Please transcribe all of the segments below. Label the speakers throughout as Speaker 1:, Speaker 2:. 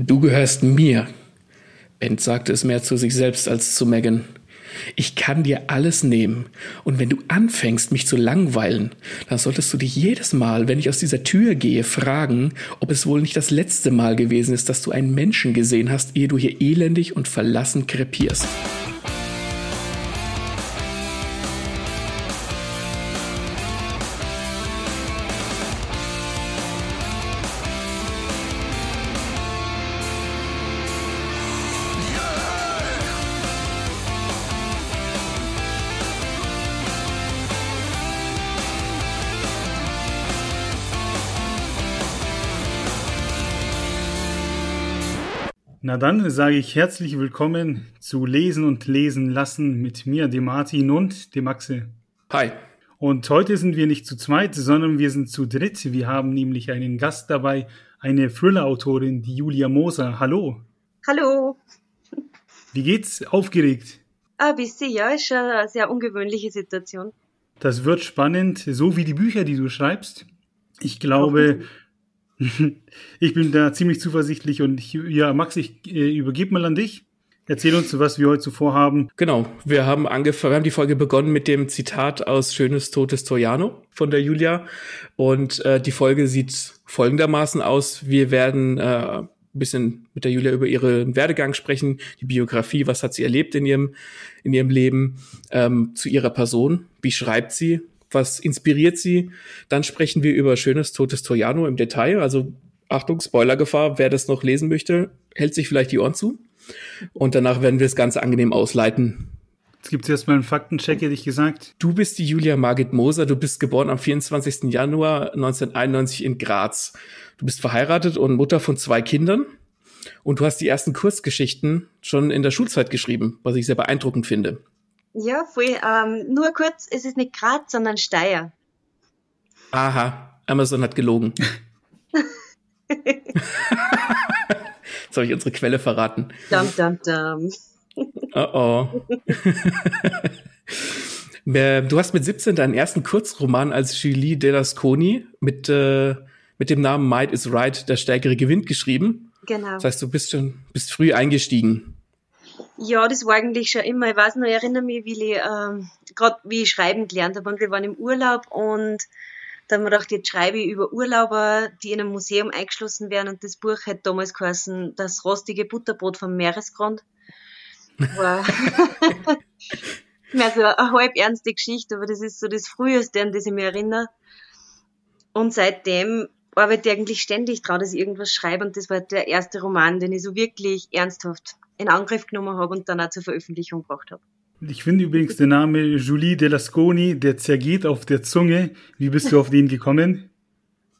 Speaker 1: Du gehörst mir. Bent sagte es mehr zu sich selbst als zu Megan. Ich kann dir alles nehmen. Und wenn du anfängst, mich zu langweilen, dann solltest du dich jedes Mal, wenn ich aus dieser Tür gehe, fragen, ob es wohl nicht das letzte Mal gewesen ist, dass du einen Menschen gesehen hast, ehe du hier elendig und verlassen krepierst.
Speaker 2: Dann sage ich herzlich willkommen zu Lesen und Lesen lassen mit mir, dem Martin und dem Axel.
Speaker 1: Hi.
Speaker 2: Und heute sind wir nicht zu zweit, sondern wir sind zu dritt. Wir haben nämlich einen Gast dabei, eine Thriller-Autorin, die Julia Moser. Hallo.
Speaker 3: Hallo.
Speaker 2: Wie geht's? Aufgeregt?
Speaker 3: Ein bisschen, ja, ist schon eine sehr ungewöhnliche Situation.
Speaker 2: Das wird spannend, so wie die Bücher, die du schreibst. Ich glaube, ich bin da ziemlich zuversichtlich und ich, ja, Max, ich äh, übergebe mal an dich. Erzähl uns, was wir heute zuvor haben.
Speaker 1: Genau, wir haben angefangen, wir haben die Folge begonnen mit dem Zitat aus Schönes Totes Toriano von der Julia und äh, die Folge sieht folgendermaßen aus: Wir werden äh, ein bisschen mit der Julia über ihren Werdegang sprechen, die Biografie, was hat sie erlebt in ihrem in ihrem Leben, ähm, zu ihrer Person, wie schreibt sie, was inspiriert sie. Dann sprechen wir über Schönes Totes Troiano im Detail. Also Achtung, Spoilergefahr, wer das noch lesen möchte, hält sich vielleicht die Ohren zu. Und danach werden wir es ganz angenehm ausleiten.
Speaker 2: Jetzt gibt es erstmal einen Faktencheck, hätte ich gesagt.
Speaker 1: Du bist die Julia Margit Moser. Du bist geboren am 24. Januar 1991 in Graz. Du bist verheiratet und Mutter von zwei Kindern. Und du hast die ersten Kurzgeschichten schon in der Schulzeit geschrieben, was ich sehr beeindruckend finde.
Speaker 3: Ja, voll. Ähm, nur kurz, es ist nicht Graz, sondern Steyr.
Speaker 1: Aha, Amazon hat gelogen. Jetzt habe ich unsere Quelle verraten.
Speaker 3: Dum, dum, dum.
Speaker 1: Oh oh. du hast mit 17 deinen ersten Kurzroman als Julie Delasconi mit, äh, mit dem Namen Might is Right, der stärkere gewinnt geschrieben.
Speaker 3: Genau.
Speaker 1: Das heißt, du bist schon bist früh eingestiegen.
Speaker 3: Ja, das war eigentlich schon immer. Ich weiß noch, ich erinnere mich, wie ich, ähm, gerade wie ich schreiben gelernt habe. Und wir waren im Urlaub und da haben wir gedacht, jetzt schreibe ich über Urlauber, die in einem Museum eingeschlossen werden. Und das Buch hat damals geheißen, das rostige Butterbrot vom Meeresgrund. War mehr so eine halb ernste Geschichte, aber das ist so das Früheste, an das ich mich erinnere. Und seitdem arbeite ich eigentlich ständig dran, dass ich irgendwas schreibe. Und das war der erste Roman, den ich so wirklich ernsthaft in Angriff genommen habe und dann auch zur Veröffentlichung gebracht habe.
Speaker 2: Ich finde übrigens der Name Julie Delasconi, der zergeht auf der Zunge. Wie bist du auf den gekommen?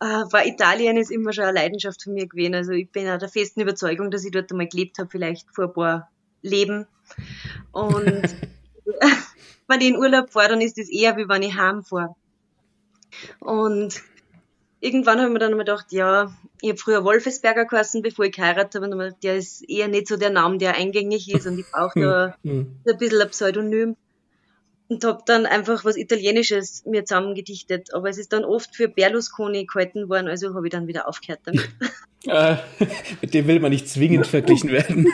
Speaker 3: Uh, war Italien ist immer schon eine Leidenschaft von mir gewesen. Also ich bin auch der festen Überzeugung, dass ich dort einmal gelebt habe, vielleicht vor ein paar Leben. Und wenn ich in Urlaub fahre, dann ist das eher wie wenn ich heimfahre. Und irgendwann habe ich mir dann mal gedacht, ja, ich habe früher Wolfesberger geheißen, bevor ich geheiratet habe. Und gedacht, der ist eher nicht so der Name, der eingängig ist. Und ich brauche da hm. ein bisschen ein Pseudonym. Und habe dann einfach was Italienisches mir zusammengedichtet. Aber es ist dann oft für Berlusconi gehalten worden, also habe ich dann wieder aufgehört damit.
Speaker 1: äh, mit dem will man nicht zwingend verglichen werden.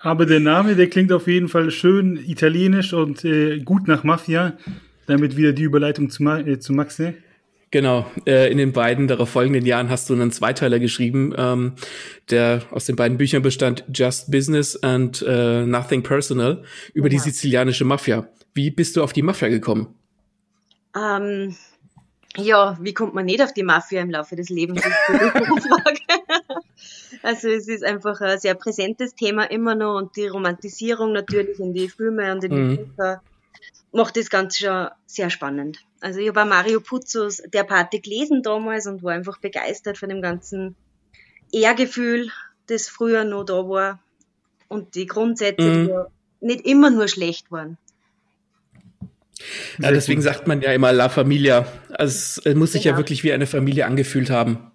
Speaker 2: Aber der Name, der klingt auf jeden Fall schön italienisch und äh, gut nach Mafia. Damit wieder die Überleitung zu, äh, zu Maxe.
Speaker 1: Genau, äh, in den beiden darauf folgenden Jahren hast du einen Zweiteiler geschrieben, ähm, der aus den beiden Büchern bestand, Just Business and äh, Nothing Personal, über ja. die sizilianische Mafia. Wie bist du auf die Mafia gekommen?
Speaker 3: Ähm, ja, wie kommt man nicht auf die Mafia im Laufe des Lebens? also es ist einfach ein sehr präsentes Thema immer noch und die Romantisierung natürlich in die Filme und in die mhm. Macht das Ganze schon sehr spannend. Also ich habe Mario Puzzos Der Party gelesen damals und war einfach begeistert von dem ganzen Ehrgefühl, das früher noch da war und die Grundsätze, mhm. die nicht immer nur schlecht waren.
Speaker 1: Ja, deswegen sagt man ja immer La Familia. Also es muss sich genau. ja wirklich wie eine Familie angefühlt haben.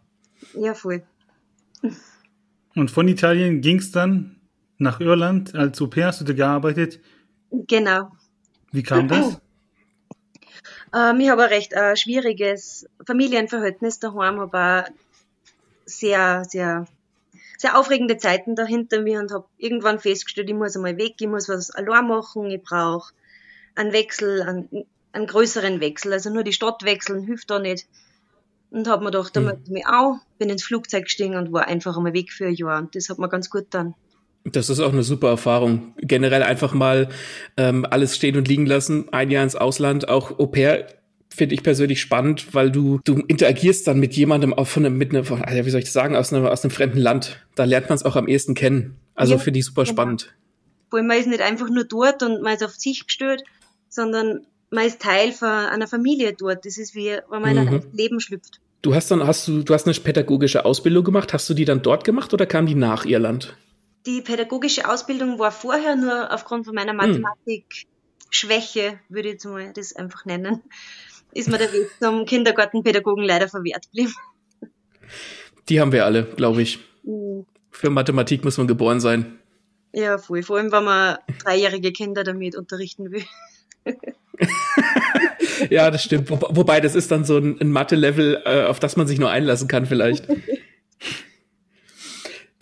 Speaker 3: Ja, voll.
Speaker 2: Und von Italien ging es dann nach Irland. Als Au pair hast du da gearbeitet?
Speaker 3: Genau.
Speaker 2: Wie kam das?
Speaker 3: Ähm, ich habe ein recht äh, schwieriges Familienverhältnis daheim, aber sehr, sehr sehr aufregende Zeiten dahinter mir und habe irgendwann festgestellt, ich muss einmal weg, ich muss was allein machen, ich brauche einen Wechsel, einen, einen größeren Wechsel. Also nur die Stadt wechseln hilft da nicht. Und habe mir gedacht, da mhm. möchte ich mich auch, bin ins Flugzeug gestiegen und war einfach einmal weg für ein Jahr. Und das hat mir ganz gut dann.
Speaker 1: Das ist auch eine super Erfahrung. Generell einfach mal ähm, alles stehen und liegen lassen, ein Jahr ins Ausland, auch Au pair finde ich persönlich spannend, weil du du interagierst dann mit jemandem auch von einem, mit einem, wie soll ich das sagen, aus einem aus einem fremden Land. Da lernt man es auch am ehesten kennen. Also ja, finde ich super genau. spannend.
Speaker 3: Weil man ist nicht einfach nur dort und man ist auf sich gestellt, sondern man ist Teil von einer Familie dort. Das ist wie, wenn man in ein mhm. Leben schlüpft.
Speaker 1: Du hast dann, hast du, du hast eine pädagogische Ausbildung gemacht. Hast du die dann dort gemacht oder kam die nach Irland?
Speaker 3: Die pädagogische Ausbildung war vorher nur aufgrund von meiner hm. Mathematik-Schwäche, würde ich jetzt mal das einfach nennen, ist mir der Weg zum Kindergartenpädagogen leider verwehrt geblieben.
Speaker 1: Die haben wir alle, glaube ich. Mhm. Für Mathematik muss man geboren sein.
Speaker 3: Ja, voll. Vor allem, wenn man dreijährige Kinder damit unterrichten will.
Speaker 1: ja, das stimmt. Wo, wobei, das ist dann so ein, ein Mathe-Level, äh, auf das man sich nur einlassen kann, vielleicht.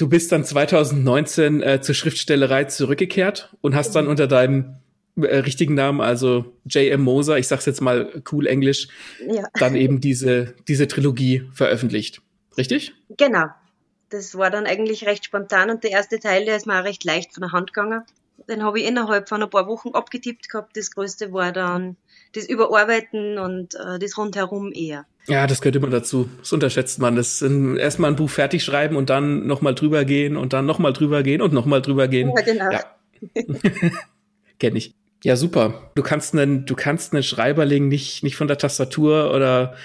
Speaker 1: Du bist dann 2019 äh, zur Schriftstellerei zurückgekehrt und hast dann unter deinem äh, richtigen Namen, also J.M. Moser, ich sag's jetzt mal cool Englisch, ja. dann eben diese, diese Trilogie veröffentlicht. Richtig?
Speaker 3: Genau. Das war dann eigentlich recht spontan und der erste Teil, der ist mir auch recht leicht von der Hand gegangen. Den habe ich innerhalb von ein paar Wochen abgetippt gehabt. Das größte war dann das Überarbeiten und äh, das rundherum eher.
Speaker 1: Ja, das gehört immer dazu. Das unterschätzt man. Das erstmal ein Buch fertig schreiben und dann nochmal drüber gehen und dann nochmal drüber gehen und nochmal drüber gehen. Ja, genau. Ja. Kenn ich. Ja, super. Du kannst einen, du kannst einen Schreiberling nicht, nicht von der Tastatur oder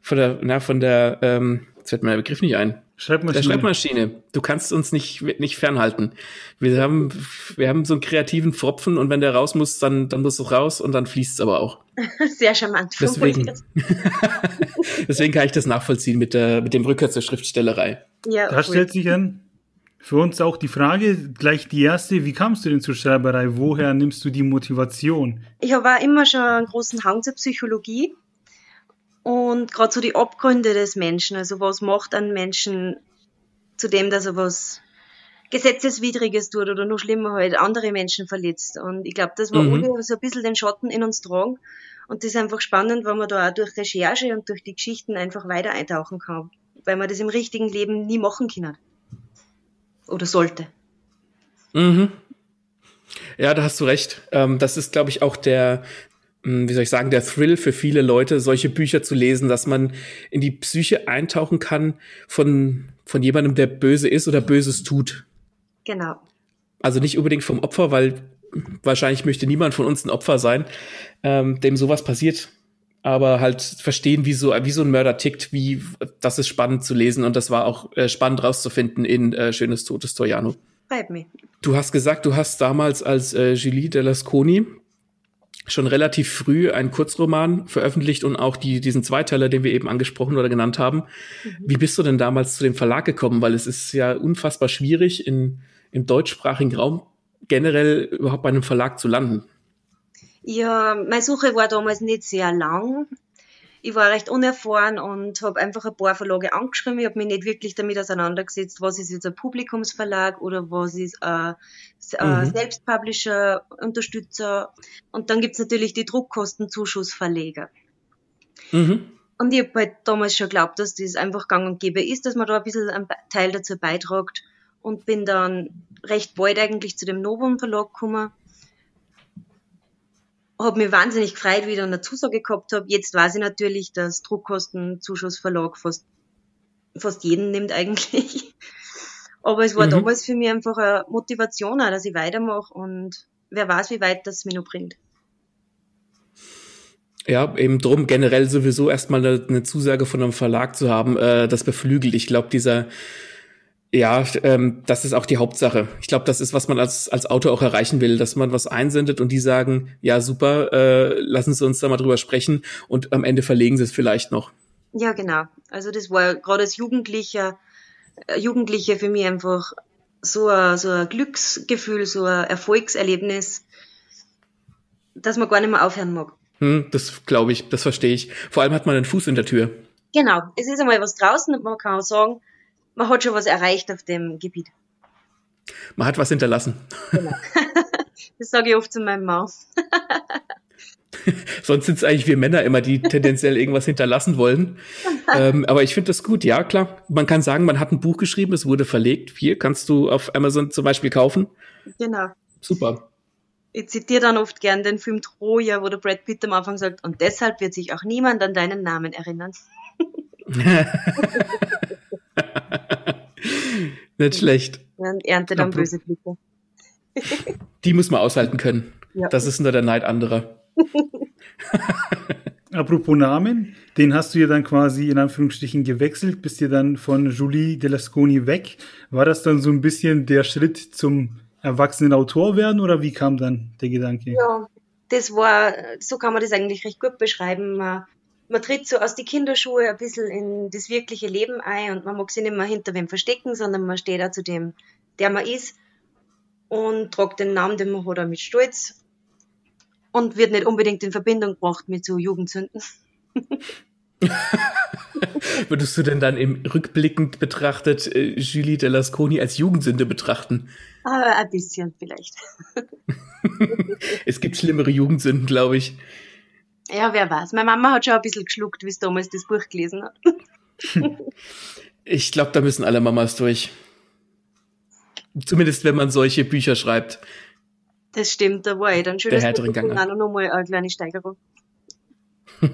Speaker 1: von der, na, von der, ähm, jetzt fällt mir der Begriff nicht ein. Schreibmaschine. Der Schreibmaschine. Du kannst uns nicht, nicht fernhalten. Wir haben, wir haben so einen kreativen Pfropfen und wenn der raus muss, dann, dann muss es raus und dann fließt es aber auch.
Speaker 3: Sehr charmant.
Speaker 1: Deswegen, deswegen kann ich das nachvollziehen mit der, mit dem Rückkehr zur Schriftstellerei.
Speaker 2: Ja, da stellt sich an, für uns auch die Frage, gleich die erste, wie kamst du denn zur Schreiberei? Woher nimmst du die Motivation?
Speaker 3: Ich habe immer schon einen großen Hang zur Psychologie und gerade so die Abgründe des Menschen, also was macht einen Menschen zu dem, dass er was Gesetzeswidriges tut oder noch schlimmer halt andere Menschen verletzt. Und ich glaube, dass wir mhm. alle so ein bisschen den Schatten in uns tragen. Und das ist einfach spannend, weil man da auch durch Recherche und durch die Geschichten einfach weiter eintauchen kann. Weil man das im richtigen Leben nie machen kann oder sollte.
Speaker 1: Mhm. Ja, da hast du recht. Ähm, das ist, glaube ich, auch der, wie soll ich sagen, der Thrill für viele Leute, solche Bücher zu lesen, dass man in die Psyche eintauchen kann von, von jemandem, der böse ist oder Böses tut.
Speaker 3: Genau.
Speaker 1: Also nicht unbedingt vom Opfer, weil wahrscheinlich möchte niemand von uns ein Opfer sein, ähm, dem sowas passiert aber halt verstehen, wie so, wie so ein Mörder tickt, wie, das ist spannend zu lesen und das war auch äh, spannend rauszufinden in äh, Schönes Totes Toriano.
Speaker 3: Freut mich.
Speaker 1: Du hast gesagt, du hast damals als äh, Julie Delasconi schon relativ früh einen Kurzroman veröffentlicht und auch die, diesen Zweiteiler, den wir eben angesprochen oder genannt haben. Mhm. Wie bist du denn damals zu dem Verlag gekommen? Weil es ist ja unfassbar schwierig, in, im deutschsprachigen Raum generell überhaupt bei einem Verlag zu landen.
Speaker 3: Ja, meine Suche war damals nicht sehr lang. Ich war recht unerfahren und habe einfach ein paar Verlage angeschrieben. Ich habe mich nicht wirklich damit auseinandergesetzt, was ist jetzt ein Publikumsverlag oder was ist ein, ein mhm. Selbstpublisher, Unterstützer. Und dann gibt's natürlich die Druckkostenzuschussverleger. Mhm. Und ich habe halt damals schon geglaubt, dass das einfach gang und gäbe ist, dass man da ein bisschen einen Teil dazu beitragt und bin dann recht bald eigentlich zu dem Novum Verlag gekommen habe mich wahnsinnig gefreut, wie ich dann eine Zusage gehabt habe. Jetzt weiß ich natürlich, dass Druckkostenzuschussverlag fast, fast jeden nimmt eigentlich. Aber es war mhm. damals für mich einfach eine Motivation, auch, dass ich weitermache und wer weiß, wie weit das mich noch bringt.
Speaker 1: Ja, eben drum generell sowieso erstmal eine, Zusage von einem Verlag zu haben, äh, das beflügelt. Ich glaube, dieser ja, ähm, das ist auch die Hauptsache. Ich glaube, das ist, was man als, als Autor auch erreichen will, dass man was einsendet und die sagen, ja, super, äh, lassen Sie uns da mal drüber sprechen und am Ende verlegen Sie es vielleicht noch.
Speaker 3: Ja, genau. Also das war gerade als Jugendlicher, äh, Jugendliche für mich einfach so ein, so ein Glücksgefühl, so ein Erfolgserlebnis, dass man gar nicht mehr aufhören mag.
Speaker 1: Hm, das glaube ich, das verstehe ich. Vor allem hat man einen Fuß in der Tür.
Speaker 3: Genau, es ist einmal was draußen und man kann auch sagen, man hat schon was erreicht auf dem Gebiet.
Speaker 1: Man hat was hinterlassen. Genau.
Speaker 3: Das sage ich oft zu meinem Mann.
Speaker 1: Sonst sind es eigentlich wir Männer immer, die tendenziell irgendwas hinterlassen wollen. Ähm, aber ich finde das gut, ja klar. Man kann sagen, man hat ein Buch geschrieben, es wurde verlegt. Hier kannst du auf Amazon zum Beispiel kaufen.
Speaker 3: Genau.
Speaker 1: Super.
Speaker 3: Ich zitiere dann oft gern den Film Troja, wo der Brad Pitt am Anfang sagt, und deshalb wird sich auch niemand an deinen Namen erinnern.
Speaker 1: Nicht schlecht.
Speaker 3: Man erntet dann böse Blicke.
Speaker 1: Die muss man aushalten können. Ja. Das ist nur der Neid anderer.
Speaker 2: Apropos Namen, den hast du ja dann quasi in Anführungsstrichen gewechselt, bist ja dann von Julie Delasconi weg. War das dann so ein bisschen der Schritt zum erwachsenen Autor werden oder wie kam dann der Gedanke?
Speaker 3: Ja, das war, so kann man das eigentlich recht gut beschreiben. Man, man tritt so aus die Kinderschuhe ein bisschen in das wirkliche Leben ein und man mag sich nicht mehr hinter wem verstecken, sondern man steht da zu dem, der man ist und tragt den Namen, den man hat, auch mit Stolz und wird nicht unbedingt in Verbindung gebracht mit so Jugendsünden.
Speaker 1: Würdest du denn dann im rückblickend betrachtet äh, Julie Delasconi als Jugendsünde betrachten?
Speaker 3: Ah, ein bisschen vielleicht.
Speaker 1: es gibt schlimmere Jugendsünden, glaube ich.
Speaker 3: Ja, wer weiß. Meine Mama hat schon ein bisschen geschluckt, wie sie damals das Buch gelesen hat.
Speaker 1: ich glaube, da müssen alle Mamas durch. Zumindest wenn man solche Bücher schreibt.
Speaker 3: Das stimmt, da war ich dann schön.
Speaker 1: Der härtere Gang.
Speaker 3: noch mal eine kleine Steigerung.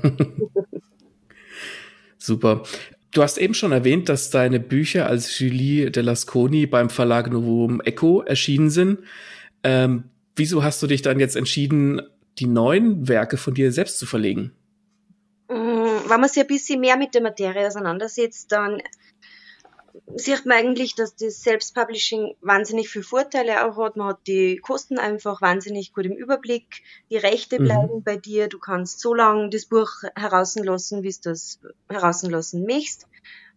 Speaker 1: Super. Du hast eben schon erwähnt, dass deine Bücher als Julie Delasconi beim Verlag Novum Echo erschienen sind. Ähm, wieso hast du dich dann jetzt entschieden, die neuen Werke von dir selbst zu verlegen?
Speaker 3: Mm, wenn man sich ein bisschen mehr mit der Materie auseinandersetzt, dann sieht man eigentlich, dass das Selbstpublishing wahnsinnig viele Vorteile auch hat. Man hat die Kosten einfach wahnsinnig gut im Überblick. Die Rechte mhm. bleiben mhm. bei dir. Du kannst so lange das Buch herauslassen, wie du das herauslassen möchtest.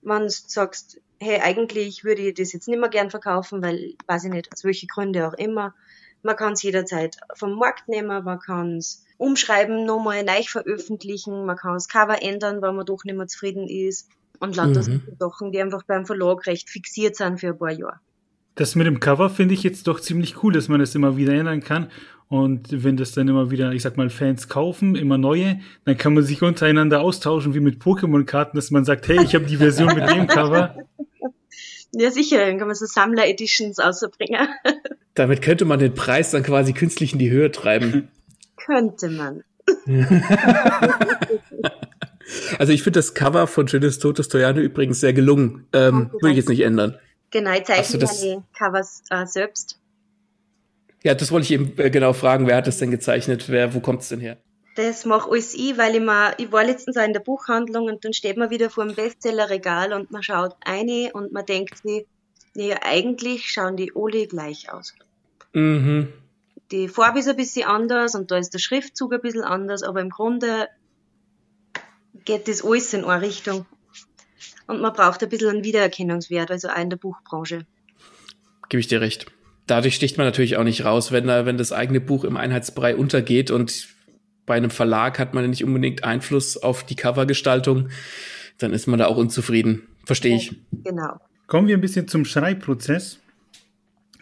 Speaker 3: Wenn du sagst, hey, eigentlich würde ich das jetzt nicht mehr gern verkaufen, weil, weiß ich nicht, aus welchen Gründen auch immer. Man kann es jederzeit vom Markt nehmen, man kann es umschreiben, nochmal neu veröffentlichen, man kann das Cover ändern, wenn man doch nicht mehr zufrieden ist und lauter mhm. Sachen, die einfach beim Verlag recht fixiert sind für ein paar Jahre.
Speaker 2: Das mit dem Cover finde ich jetzt doch ziemlich cool, dass man das immer wieder ändern kann. Und wenn das dann immer wieder, ich sag mal, Fans kaufen, immer neue, dann kann man sich untereinander austauschen, wie mit Pokémon-Karten, dass man sagt, hey, ich habe die Version mit dem Cover.
Speaker 3: Ja, sicher, dann kann man so Sammler-Editions außerbringen.
Speaker 1: Damit könnte man den Preis dann quasi künstlich in die Höhe treiben.
Speaker 3: könnte man.
Speaker 1: Also ich finde das Cover von Schönes Totes Tojano übrigens sehr gelungen. Ähm, Würde ich jetzt nicht ändern.
Speaker 3: Genau, ich zeichne meine Covers äh, selbst.
Speaker 1: Ja, das wollte ich eben äh, genau fragen. Wer hat das denn gezeichnet? Wer, wo kommt es denn her?
Speaker 3: Das mache alles ich, weil ich mal, ich war letztens auch in der Buchhandlung und dann steht man wieder vor dem Bestsellerregal und man schaut eine und man denkt sich, nee, eigentlich schauen die alle gleich aus. Mhm. Die Farbe ist ein bisschen anders und da ist der Schriftzug ein bisschen anders, aber im Grunde geht das alles in eine Richtung. Und man braucht ein bisschen einen Wiedererkennungswert, also auch in der Buchbranche.
Speaker 1: Gebe ich dir recht. Dadurch sticht man natürlich auch nicht raus, wenn, da, wenn das eigene Buch im Einheitsbrei untergeht und bei einem Verlag hat man nicht unbedingt Einfluss auf die Covergestaltung, dann ist man da auch unzufrieden. Verstehe ich.
Speaker 3: Genau.
Speaker 2: Kommen wir ein bisschen zum Schreibprozess.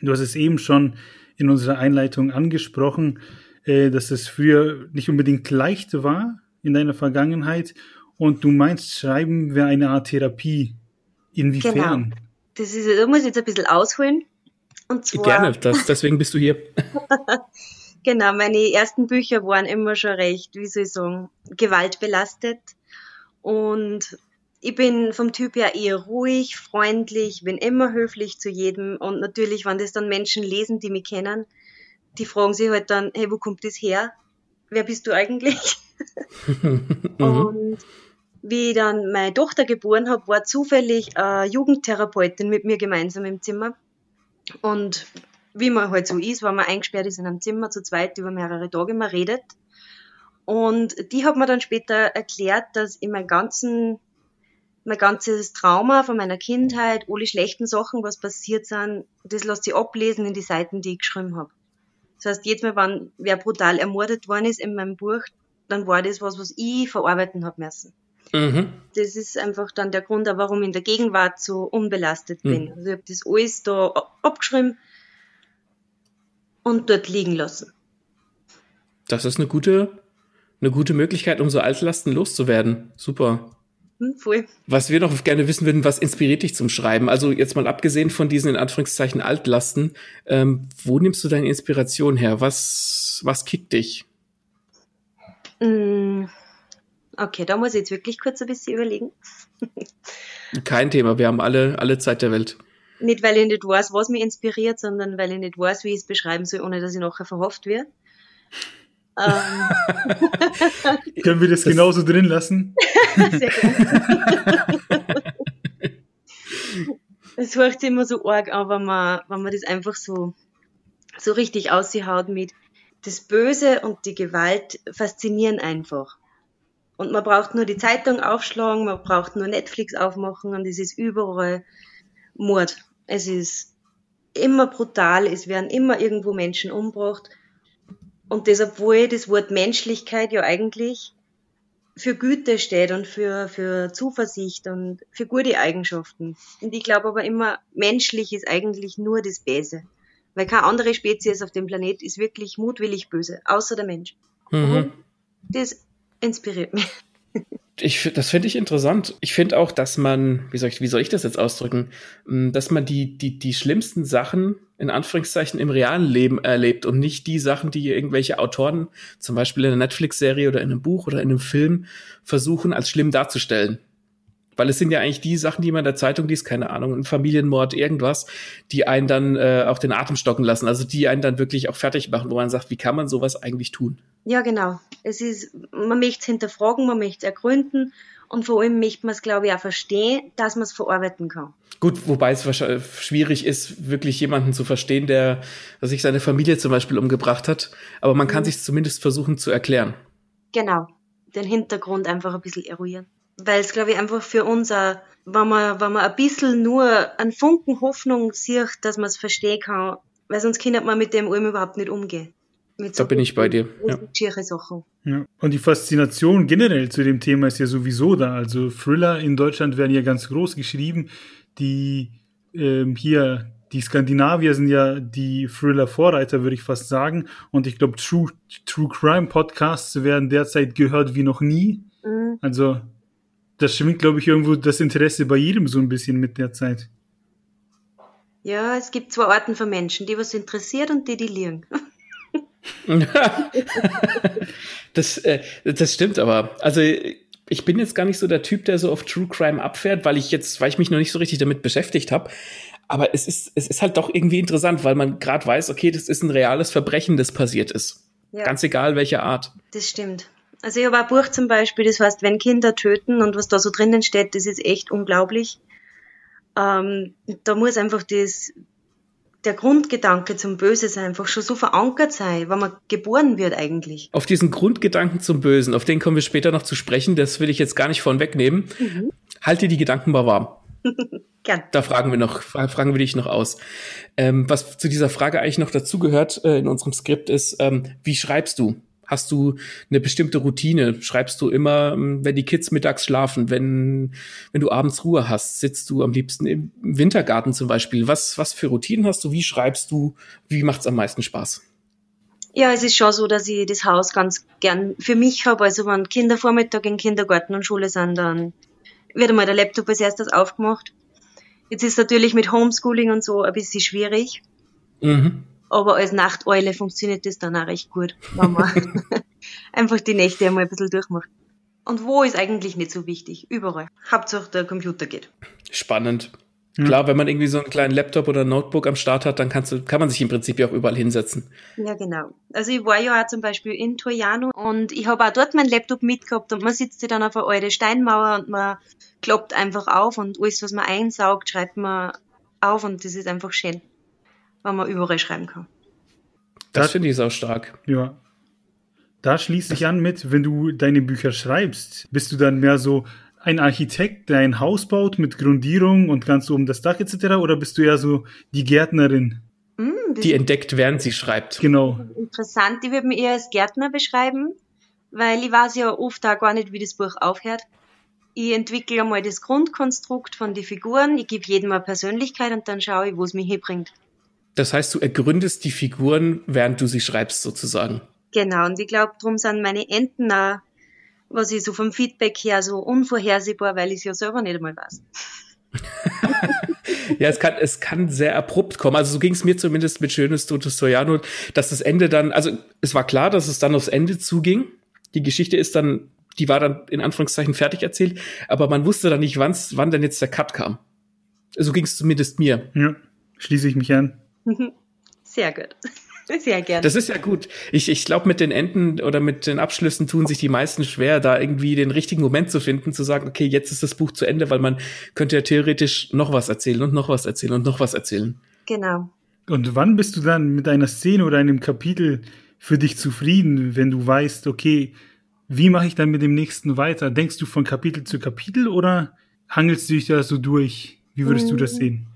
Speaker 2: Du hast es eben schon in unserer Einleitung angesprochen, äh, dass es früher nicht unbedingt leicht war, in deiner Vergangenheit und du meinst, Schreiben wäre eine Art Therapie. Inwiefern?
Speaker 3: Genau. Das ist, da muss ich jetzt ein bisschen ausholen. Und zwar,
Speaker 1: Gerne, das, deswegen bist du hier.
Speaker 3: genau, meine ersten Bücher waren immer schon recht, wie soll ich sagen, gewaltbelastet. Und ich bin vom Typ her eher ruhig, freundlich, bin immer höflich zu jedem. Und natürlich, wenn das dann Menschen lesen, die mich kennen, die fragen sich halt dann, hey, wo kommt das her? Wer bist du eigentlich? Mhm. und wie ich dann meine Tochter geboren habe, war zufällig eine Jugendtherapeutin mit mir gemeinsam im Zimmer. Und wie man halt so ist, wenn man eingesperrt ist in einem Zimmer zu zweit über mehrere Tage, man redet. Und die hat mir dann später erklärt, dass in meinem ganzen, mein ganzes Trauma von meiner Kindheit, alle schlechten Sachen, was passiert sind, das lässt sich ablesen in die Seiten, die ich geschrieben habe. Das heißt, jedes Mal, wenn wer brutal ermordet worden ist in meinem Buch, dann war das was, was ich verarbeiten habe müssen. Mhm. Das ist einfach dann der Grund, warum ich in der Gegenwart so unbelastet mhm. bin. Also ich habe das alles da abgeschrieben und dort liegen lassen.
Speaker 1: Das ist eine gute, eine gute Möglichkeit, um so Altlasten loszuwerden. Super. Hm, voll. Was wir noch gerne wissen würden, was inspiriert dich zum Schreiben? Also jetzt mal abgesehen von diesen in Anführungszeichen Altlasten, ähm, wo nimmst du deine Inspiration her? Was, was kickt dich?
Speaker 3: Mm, okay, da muss ich jetzt wirklich kurz ein bisschen überlegen.
Speaker 1: Kein Thema, wir haben alle, alle Zeit der Welt.
Speaker 3: Nicht, weil ich nicht weiß, was mich inspiriert, sondern weil ich nicht weiß, wie ich es beschreiben soll, ohne dass ich nachher verhofft werde.
Speaker 2: Ähm. Können wir das, das genauso drin lassen? Sehr gerne.
Speaker 3: es hört sich immer so arg an, wenn man, wenn man das einfach so, so richtig aussiehaut mit das Böse und die Gewalt faszinieren einfach. Und man braucht nur die Zeitung aufschlagen, man braucht nur Netflix aufmachen und es ist überall Mord. Es ist immer brutal, es werden immer irgendwo Menschen umgebracht. Und das, obwohl das Wort Menschlichkeit ja eigentlich für Güte steht und für, für Zuversicht und für gute Eigenschaften. Und ich glaube aber immer, menschlich ist eigentlich nur das Böse. Weil keine andere Spezies auf dem Planet ist wirklich mutwillig böse, außer der Mensch. Mhm. das inspiriert mich.
Speaker 1: Ich, das finde ich interessant. Ich finde auch, dass man, wie soll ich, wie soll ich das jetzt ausdrücken, hm, dass man die, die, die schlimmsten Sachen in Anführungszeichen im realen Leben erlebt und nicht die Sachen, die irgendwelche Autoren, zum Beispiel in einer Netflix-Serie oder in einem Buch oder in einem Film, versuchen als schlimm darzustellen. Weil es sind ja eigentlich die Sachen, die man in der Zeitung liest, keine Ahnung, ein Familienmord, irgendwas, die einen dann äh, auch den Atem stocken lassen, also die einen dann wirklich auch fertig machen, wo man sagt, wie kann man sowas eigentlich tun?
Speaker 3: Ja, genau. Es ist, man möchte es hinterfragen, man möchte es ergründen und vor allem möchte man es, glaube ich, auch verstehen, dass man es verarbeiten kann.
Speaker 1: Gut, wobei es wahrscheinlich schwierig ist, wirklich jemanden zu verstehen, der sich seine Familie zum Beispiel umgebracht hat. Aber man kann mhm. sich zumindest versuchen zu erklären.
Speaker 3: Genau. Den Hintergrund einfach ein bisschen eruieren weil es, glaube ich, einfach für uns auch, wenn man, wenn man ein bisschen nur einen Funken Hoffnung sieht, dass man es verstehen kann, weil sonst kann man mit dem allem überhaupt nicht umgehen.
Speaker 1: Mit da bin ich bei dir.
Speaker 2: Ja. Sachen. Ja. Und die Faszination generell zu dem Thema ist ja sowieso da. Also Thriller in Deutschland werden ja ganz groß geschrieben. Die ähm, hier, die Skandinavier sind ja die Thriller-Vorreiter, würde ich fast sagen. Und ich glaube, True, True Crime Podcasts werden derzeit gehört wie noch nie. Mhm. Also das schwingt, glaube ich, irgendwo das Interesse bei jedem so ein bisschen mit der Zeit.
Speaker 3: Ja, es gibt zwei Arten von Menschen, die was interessiert und die, die liegen.
Speaker 1: das, äh, das stimmt aber. Also ich bin jetzt gar nicht so der Typ, der so auf True Crime abfährt, weil ich jetzt, weil ich mich noch nicht so richtig damit beschäftigt habe. Aber es ist, es ist halt doch irgendwie interessant, weil man gerade weiß, okay, das ist ein reales Verbrechen, das passiert ist. Ja. Ganz egal welche Art.
Speaker 3: Das stimmt. Also ich habe ein Buch zum Beispiel, das heißt, wenn Kinder töten und was da so drinnen steht, das ist echt unglaublich. Ähm, da muss einfach das, der Grundgedanke zum Böse einfach schon so verankert sein, wenn man geboren wird eigentlich.
Speaker 1: Auf diesen Grundgedanken zum Bösen, auf den kommen wir später noch zu sprechen, das will ich jetzt gar nicht vorwegnehmen. Mhm. Halt dir die Gedanken mal warm. Gern. Da fragen wir noch, fragen wir dich noch aus. Ähm, was zu dieser Frage eigentlich noch dazugehört äh, in unserem Skript ist, ähm, wie schreibst du? Hast du eine bestimmte Routine? Schreibst du immer, ähm, wenn die Kids mittags schlafen, wenn, wenn du abends Ruhe hast, sitzt du am liebsten im Wintergarten zum Beispiel? Was, was für Routinen hast du? Wie schreibst du? Wie macht's am meisten Spaß?
Speaker 3: Ja, es ist schon so, dass ich das Haus ganz gern für mich habe. Also wenn Kinder Vormittag in Kindergarten und Schule sind, dann wird einmal der Laptop als erstes aufgemacht. Jetzt ist natürlich mit Homeschooling und so ein bisschen schwierig. Mhm aber als Nachteule funktioniert das dann auch recht gut, wenn man einfach die Nächte einmal ein bisschen durchmacht. Und wo ist eigentlich nicht so wichtig? Überall. Hauptsache der Computer geht.
Speaker 1: Spannend. Ja. Klar, wenn man irgendwie so einen kleinen Laptop oder ein Notebook am Start hat, dann kannst du, kann man sich im Prinzip ja auch überall hinsetzen.
Speaker 3: Ja, genau. Also ich war ja auch zum Beispiel in Troiano und ich habe auch dort meinen Laptop mitgehabt und man sitzt sich dann auf einer alten Steinmauer und man kloppt einfach auf und alles, was man einsaugt, schreibt man auf und das ist einfach schön weil man überall schreiben kann.
Speaker 1: Das, das finde ich auch stark.
Speaker 2: Ja. Da schließt sich an mit, wenn du deine Bücher schreibst, bist du dann mehr so ein Architekt, der ein Haus baut mit Grundierung und ganz oben das Dach etc. Oder bist du eher so die Gärtnerin?
Speaker 1: Mm, die entdeckt, während sie schreibt.
Speaker 2: Genau.
Speaker 3: Interessant, ich würde mich eher als Gärtner beschreiben, weil ich weiß ja oft auch gar nicht, wie das Buch aufhört. ich entwickle einmal das Grundkonstrukt von den Figuren, ich gebe jedem eine Persönlichkeit und dann schaue ich, wo es mich hinbringt.
Speaker 1: Das heißt, du ergründest die Figuren, während du sie schreibst, sozusagen.
Speaker 3: Genau, und ich glaube, darum sind meine Enden auch, was ich so vom Feedback her so unvorhersehbar, weil ich es ja selber nicht einmal weiß.
Speaker 1: ja, es kann, es kann sehr abrupt kommen. Also so ging es mir zumindest mit Schönes Totes Troyano, dass das Ende dann, also es war klar, dass es dann aufs Ende zuging. Die Geschichte ist dann, die war dann in Anführungszeichen fertig erzählt, aber man wusste dann nicht, wann's, wann denn jetzt der Cut kam. So ging es zumindest mir.
Speaker 2: Ja, schließe ich mich an.
Speaker 3: Sehr gut. Sehr gerne.
Speaker 1: Das ist ja gut. Ich, ich glaube, mit den Enden oder mit den Abschlüssen tun sich die meisten schwer, da irgendwie den richtigen Moment zu finden, zu sagen, okay, jetzt ist das Buch zu Ende, weil man könnte ja theoretisch noch was erzählen und noch was erzählen und noch was erzählen.
Speaker 3: Genau.
Speaker 2: Und wann bist du dann mit einer Szene oder einem Kapitel für dich zufrieden, wenn du weißt, okay, wie mache ich dann mit dem nächsten weiter? Denkst du von Kapitel zu Kapitel oder hangelst du dich da so durch? Wie würdest du das mm. sehen?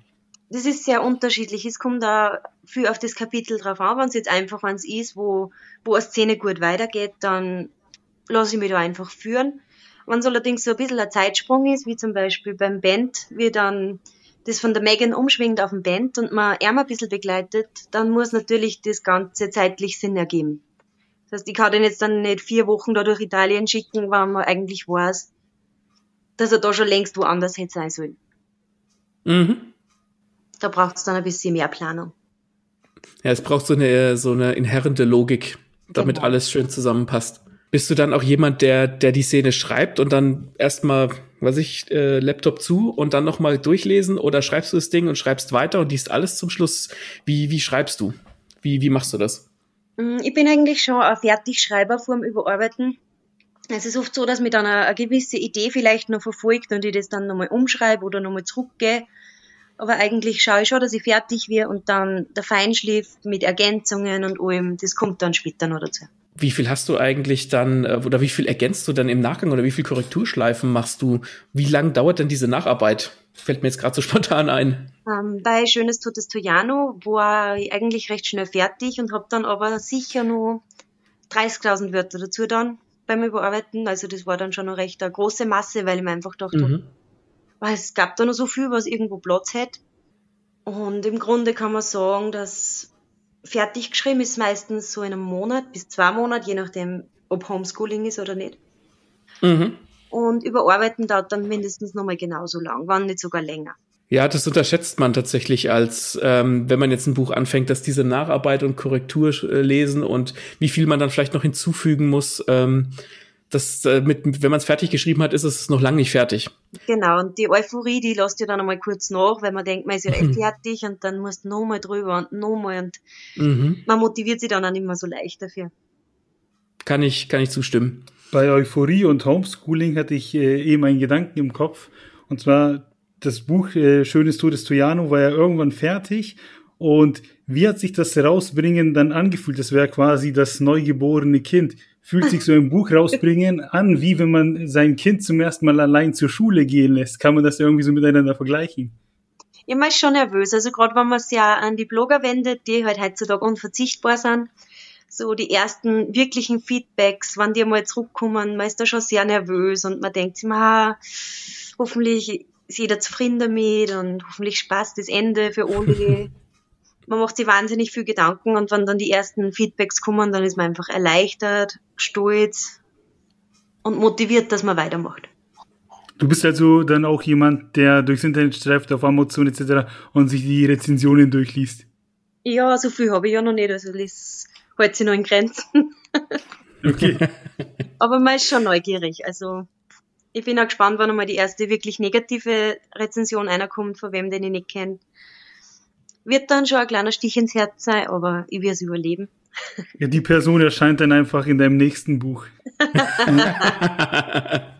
Speaker 3: Das ist sehr unterschiedlich. Es kommt da viel auf das Kapitel drauf an. Wenn es jetzt einfach eins ist, wo, wo eine Szene gut weitergeht, dann lasse ich mich da einfach führen. Wenn es allerdings so ein bisschen ein Zeitsprung ist, wie zum Beispiel beim Band, wie dann das von der Megan umschwingt auf dem Band und man er ein bisschen begleitet, dann muss natürlich das Ganze zeitlich Sinn ergeben. Das heißt, ich kann den jetzt dann nicht vier Wochen da durch Italien schicken, wenn man eigentlich weiß, dass er da schon längst woanders hätte sein sollen. Mhm da braucht es dann ein bisschen mehr Planung.
Speaker 1: Ja, es braucht so eine, so eine inhärente Logik, damit genau. alles schön zusammenpasst. Bist du dann auch jemand, der, der die Szene schreibt und dann erstmal, weiß ich, äh, Laptop zu und dann nochmal durchlesen oder schreibst du das Ding und schreibst weiter und liest alles zum Schluss? Wie, wie schreibst du? Wie, wie machst du das?
Speaker 3: Mm, ich bin eigentlich schon ein Fertigschreiber vorm Überarbeiten. Es ist oft so, dass mir dann eine, eine gewisse Idee vielleicht noch verfolgt und ich das dann nochmal umschreibe oder nochmal zurückgehe aber eigentlich schaue ich schon, dass ich fertig werde und dann der Feinschliff mit Ergänzungen und allem, das kommt dann später noch dazu.
Speaker 1: Wie viel hast du eigentlich dann, äh, oder wie viel ergänzt du dann im Nachgang oder wie viel Korrekturschleifen machst du? Wie lang dauert denn diese Nacharbeit? Fällt mir jetzt gerade so spontan ein.
Speaker 3: Ähm, bei Schönes Totes Tojano war ich eigentlich recht schnell fertig und habe dann aber sicher nur 30.000 Wörter dazu dann beim Überarbeiten. Also das war dann schon eine recht eine große Masse, weil ich mir einfach dachte, mhm weil es gab da noch so viel, was irgendwo Platz hätte. Und im Grunde kann man sagen, dass fertig geschrieben ist meistens so in einem Monat bis zwei Monate, je nachdem, ob Homeschooling ist oder nicht. Mhm. Und überarbeiten dauert dann mindestens nochmal genauso lang, wann nicht sogar länger.
Speaker 1: Ja, das unterschätzt man tatsächlich als, ähm, wenn man jetzt ein Buch anfängt, dass diese Nacharbeit und Korrektur äh, lesen und wie viel man dann vielleicht noch hinzufügen muss. Ähm, das äh, mit, wenn man es fertig geschrieben hat, ist es noch lange nicht fertig.
Speaker 3: Genau, und die Euphorie, die lässt ja dann einmal kurz nach, weil man denkt, man ist ja eh fertig und dann musst du nochmal drüber und nochmal und mhm. man motiviert sich dann auch nicht mehr so leicht dafür.
Speaker 1: Kann ich, kann ich zustimmen.
Speaker 2: Bei Euphorie und Homeschooling hatte ich äh, eben einen Gedanken im Kopf und zwar das Buch äh, Schönes Todes Tojano war ja irgendwann fertig und wie hat sich das Rausbringen dann angefühlt? Das wäre quasi das neugeborene Kind fühlt sich so ein Buch rausbringen an, wie wenn man sein Kind zum ersten Mal allein zur Schule gehen lässt. Kann man das irgendwie so miteinander vergleichen?
Speaker 3: Ich bin schon nervös. Also gerade wenn man es ja an die Blogger wendet, die halt heutzutage unverzichtbar sind, so die ersten wirklichen Feedbacks, wenn die mal zurückkommen, man ist da schon sehr nervös und man denkt sich, ah, hoffentlich ist jeder zufrieden damit und hoffentlich Spaß das Ende für alle. man macht sich wahnsinnig viel Gedanken und wenn dann die ersten Feedbacks kommen, dann ist man einfach erleichtert, stolz und motiviert, dass man weitermacht.
Speaker 2: Du bist also dann auch jemand, der durchs Internet streift auf Amazon etc. und sich die Rezensionen durchliest.
Speaker 3: Ja, so viel habe ich ja noch nicht, also das hält sich noch in Grenzen. Okay. Aber man ist schon neugierig, also ich bin auch gespannt, wann einmal die erste wirklich negative Rezension einer kommt, von wem den ich nicht kenne wird dann schon ein kleiner Stich ins Herz sein, aber ich werde es überleben.
Speaker 2: Ja, die Person erscheint dann einfach in deinem nächsten Buch.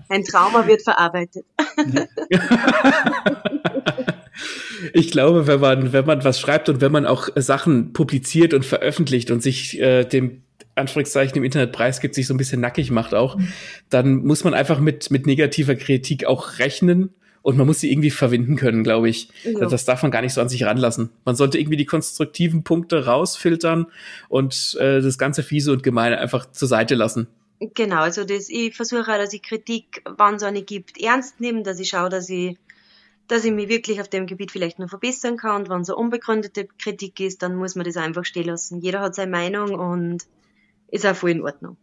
Speaker 3: Ein Trauma wird verarbeitet.
Speaker 1: Ich glaube, wenn man, wenn man was schreibt und wenn man auch Sachen publiziert und veröffentlicht und sich äh, dem Anführungszeichen im Internet preisgibt, sich so ein bisschen nackig macht auch, dann muss man einfach mit, mit negativer Kritik auch rechnen und man muss sie irgendwie verwinden können, glaube ich. Ja. Das darf man gar nicht so an sich ranlassen. Man sollte irgendwie die konstruktiven Punkte rausfiltern und äh, das ganze Fiese und Gemeine einfach zur Seite lassen.
Speaker 3: Genau, also das, ich versuche auch, dass ich Kritik, wann es eine gibt, ernst nehme, dass ich schaue, dass ich, dass ich mich wirklich auf dem Gebiet vielleicht noch verbessern kann. Und wenn es eine unbegründete Kritik ist, dann muss man das einfach stehen lassen. Jeder hat seine Meinung und ist auch voll in Ordnung.